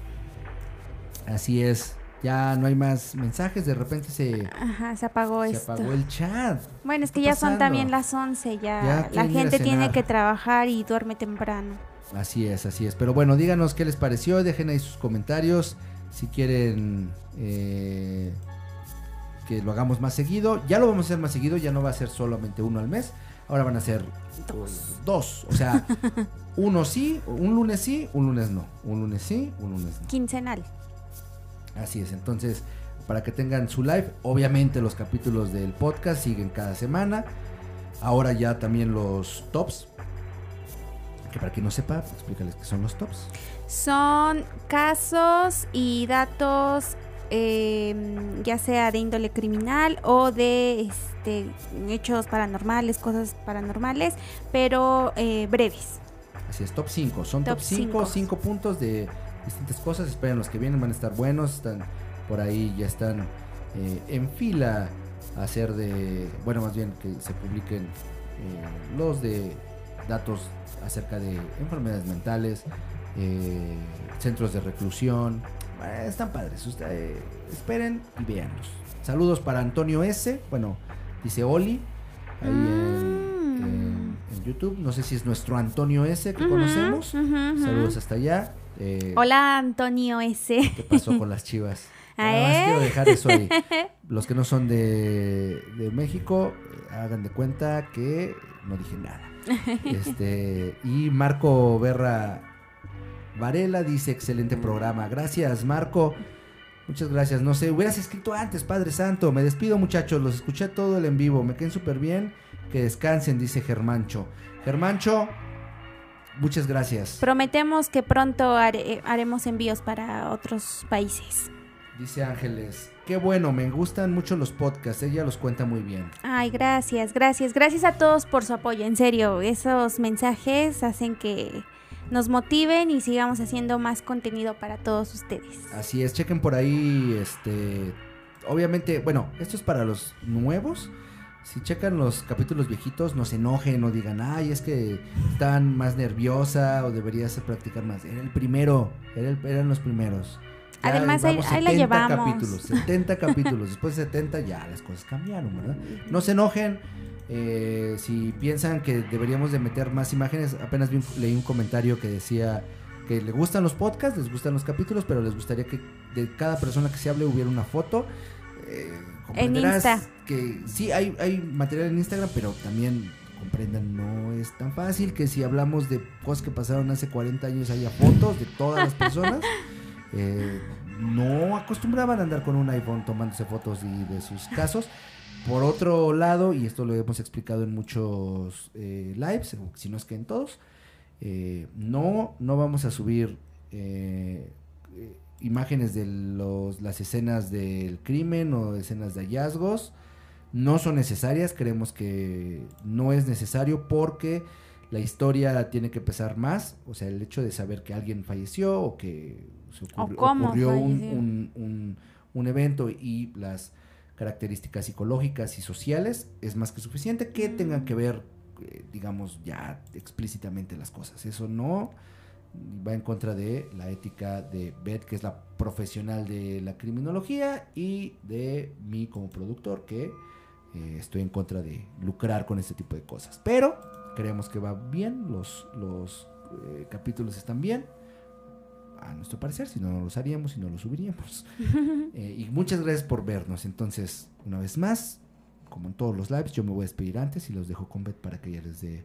Así es ya no hay más mensajes, de repente se, Ajá, se apagó se apagó el chat. Bueno, es que ya son también las 11, ya, la gente tiene que trabajar y duerme temprano. Así es, así es. Pero bueno, díganos qué les pareció, dejen ahí sus comentarios si quieren eh, que lo hagamos más seguido. Ya lo vamos a hacer más seguido, ya no va a ser solamente uno al mes. Ahora van a ser dos. dos. O sea, uno sí, un lunes sí, un lunes no. Un lunes sí, un lunes no. Quincenal. Así es, entonces para que tengan su live, obviamente los capítulos del podcast siguen cada semana. Ahora ya también los tops. Que para quien no sepa, explícales qué son los tops. Son casos y datos em, ya sea de índole criminal o de este, hechos paranormales, cosas paranormales, pero eh, breves. Así es, top 5. Son top 5, 5 puntos de distintas cosas. Esperen los que vienen, van a estar buenos. Están por ahí, ya están eh, en fila a hacer de, bueno, más bien que se publiquen eh, los de datos acerca de enfermedades mentales, eh, centros de reclusión. están padres. esperen y véanlos. Saludos para Antonio S. Bueno, dice Oli. Ahí en, mm. YouTube. No sé si es nuestro Antonio S que conocemos. Saludos hasta allá. Eh, Hola, Antonio S. ¿Qué pasó con las chivas? Además, quiero dejar eso ahí. Los que no son de, México, eh, hagan de cuenta que no dije nada. Este, y Marco Berra Varela dice: excelente programa. Gracias, Marco. Muchas gracias. No sé, hubieras escrito antes, Padre Santo. Me despido, muchachos. Los escuché todo el en vivo. Me queden súper bien. Que descansen, dice Germancho. Germancho, Muchas gracias. Prometemos que pronto haremos envíos para otros países. Dice Ángeles, qué bueno, me gustan mucho los podcasts, ella los cuenta muy bien. Ay, gracias, gracias, gracias a todos por su apoyo, en serio, esos mensajes hacen que nos motiven y sigamos haciendo más contenido para todos ustedes. Así es, chequen por ahí, este, obviamente, bueno, esto es para los nuevos, si checan los capítulos viejitos, no se enojen o digan, ay, es que están más nerviosa o deberías practicar más. Era el primero, eran los primeros. Además, ahí, la llevamos. capítulos, 70 capítulos. Después de 70 ya las cosas cambiaron, ¿verdad? No se enojen. Eh, si piensan que deberíamos de meter más imágenes, apenas leí un comentario que decía que le gustan los podcasts, les gustan los capítulos, pero les gustaría que de cada persona que se hable hubiera una foto. Eh, en Insta. Que sí, hay, hay material en Instagram, pero también comprendan, no es tan fácil que si hablamos de cosas que pasaron hace 40 años haya fotos de todas las personas. Eh, no acostumbraban a andar con un iPhone tomándose fotos y de sus casos. Por otro lado, y esto lo hemos explicado en muchos eh, lives, si no es que en todos, eh, no, no vamos a subir imágenes de los, las escenas del crimen o escenas de hallazgos no son necesarias, creemos que no es necesario porque la historia tiene que pesar más, o sea, el hecho de saber que alguien falleció o que se ocurrió, un, un, evento y las características psicológicas y sociales es más que suficiente que tengan que ver, eh, digamos, ya explícitamente las cosas. Eso no va en contra de la ética de Beth, que es la profesional de la criminología, y de mí como productor, que eh, estoy en contra de lucrar con este tipo de cosas. Pero creemos que va bien, los, los eh, capítulos están bien, a nuestro parecer, si no, no los haríamos y no los subiríamos. Eh, y muchas gracias por vernos. Entonces, una vez más, como en todos los lives, yo me voy a despedir antes y los dejo con Beth para que ella les dé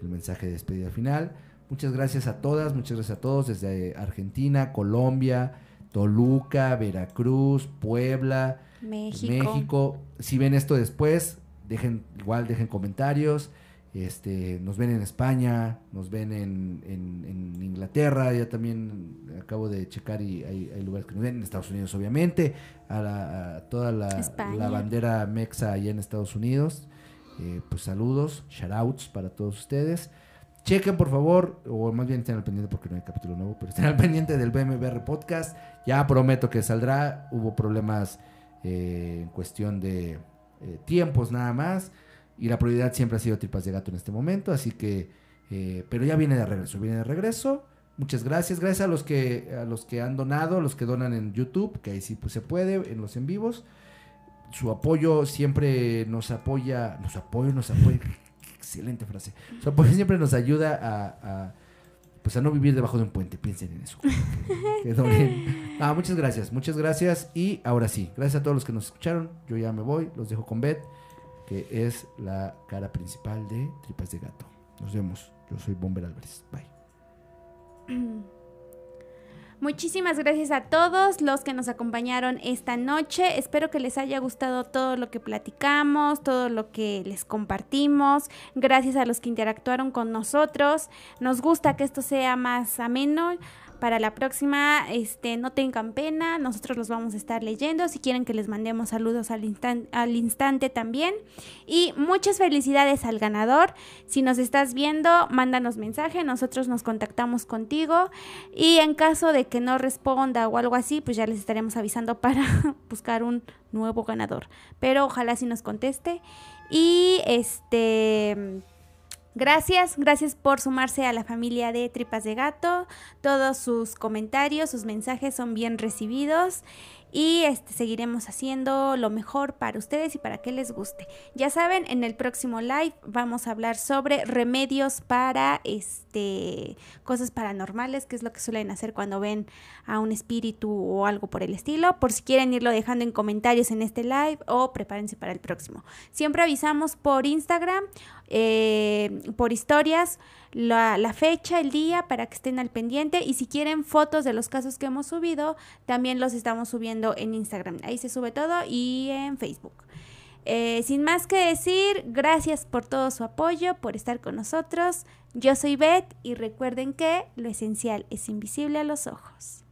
el mensaje de despedida final. Muchas gracias a todas, muchas gracias a todos desde Argentina, Colombia, Toluca, Veracruz, Puebla, México. Si ven esto después, dejen igual dejen comentarios. Este, nos ven en España, nos ven en, en, Inglaterra, ya también acabo de checar y hay, lugares que nos ven, en Estados Unidos obviamente, a, toda la, bandera mexa allá en Estados Unidos. Eh, pues saludos, shoutouts para todos ustedes. Chequen por favor, o más bien estén al pendiente porque no hay capítulo nuevo, pero estén al pendiente del BMBR Podcast. Ya prometo que saldrá. Hubo problemas eh, en cuestión de eh, tiempos nada más. Y la prioridad siempre ha sido Tripas de Gato en este momento. Así que, eh, pero ya viene de regreso, viene de regreso. Muchas gracias. Gracias a los que, a los que han donado, a los que donan en YouTube, que ahí sí pues, se puede, en los en vivos. Su apoyo siempre nos apoya, nos apoya, nos apoya excelente frase. Su apoyo siempre nos ayuda a, pues a no vivir debajo de un puente. Piensen en eso. Ah, muchas gracias, muchas gracias. Y ahora sí, gracias a todos los que nos escucharon. Yo ya me voy, los dejo con Beth, que es la cara principal de Tripas de Gato. Nos vemos. Yo soy Bomber Álvarez. Bye. Muchísimas gracias a todos los que nos acompañaron esta noche. Espero que les haya gustado todo lo que platicamos, todo lo que les compartimos. Gracias a los que interactuaron con nosotros. Nos gusta que esto sea más ameno para la próxima, este, no tengan pena, nosotros los vamos a estar leyendo. Si quieren que les mandemos saludos al, instante también. Y muchas felicidades al ganador. Si nos estás viendo, mándanos mensaje, nosotros nos contactamos contigo. Y en caso de que no responda o algo así, pues ya les estaremos avisando para buscar un nuevo ganador. Pero ojalá si nos conteste. Y este Gracias, gracias por sumarse a la familia de Tripas de Gato. Todos sus comentarios, sus mensajes son bien recibidos y este, seguiremos haciendo lo mejor para ustedes y para que les guste. Ya saben, en el próximo live vamos a hablar sobre remedios para este, cosas paranormales, que es lo que suelen hacer cuando ven a un espíritu o algo por el estilo. Por si quieren irlo dejando en comentarios en este live o prepárense para el próximo. Siempre avisamos por Instagram, eh, por historias la, fecha, el día, para que estén al pendiente. Y si quieren fotos de los casos que hemos subido, también los estamos subiendo en Instagram. Ahí se sube todo y en Facebook. Eh, sin más que decir, gracias por todo su apoyo, por estar con nosotros. Yo soy Beth y recuerden que lo esencial es invisible a los ojos.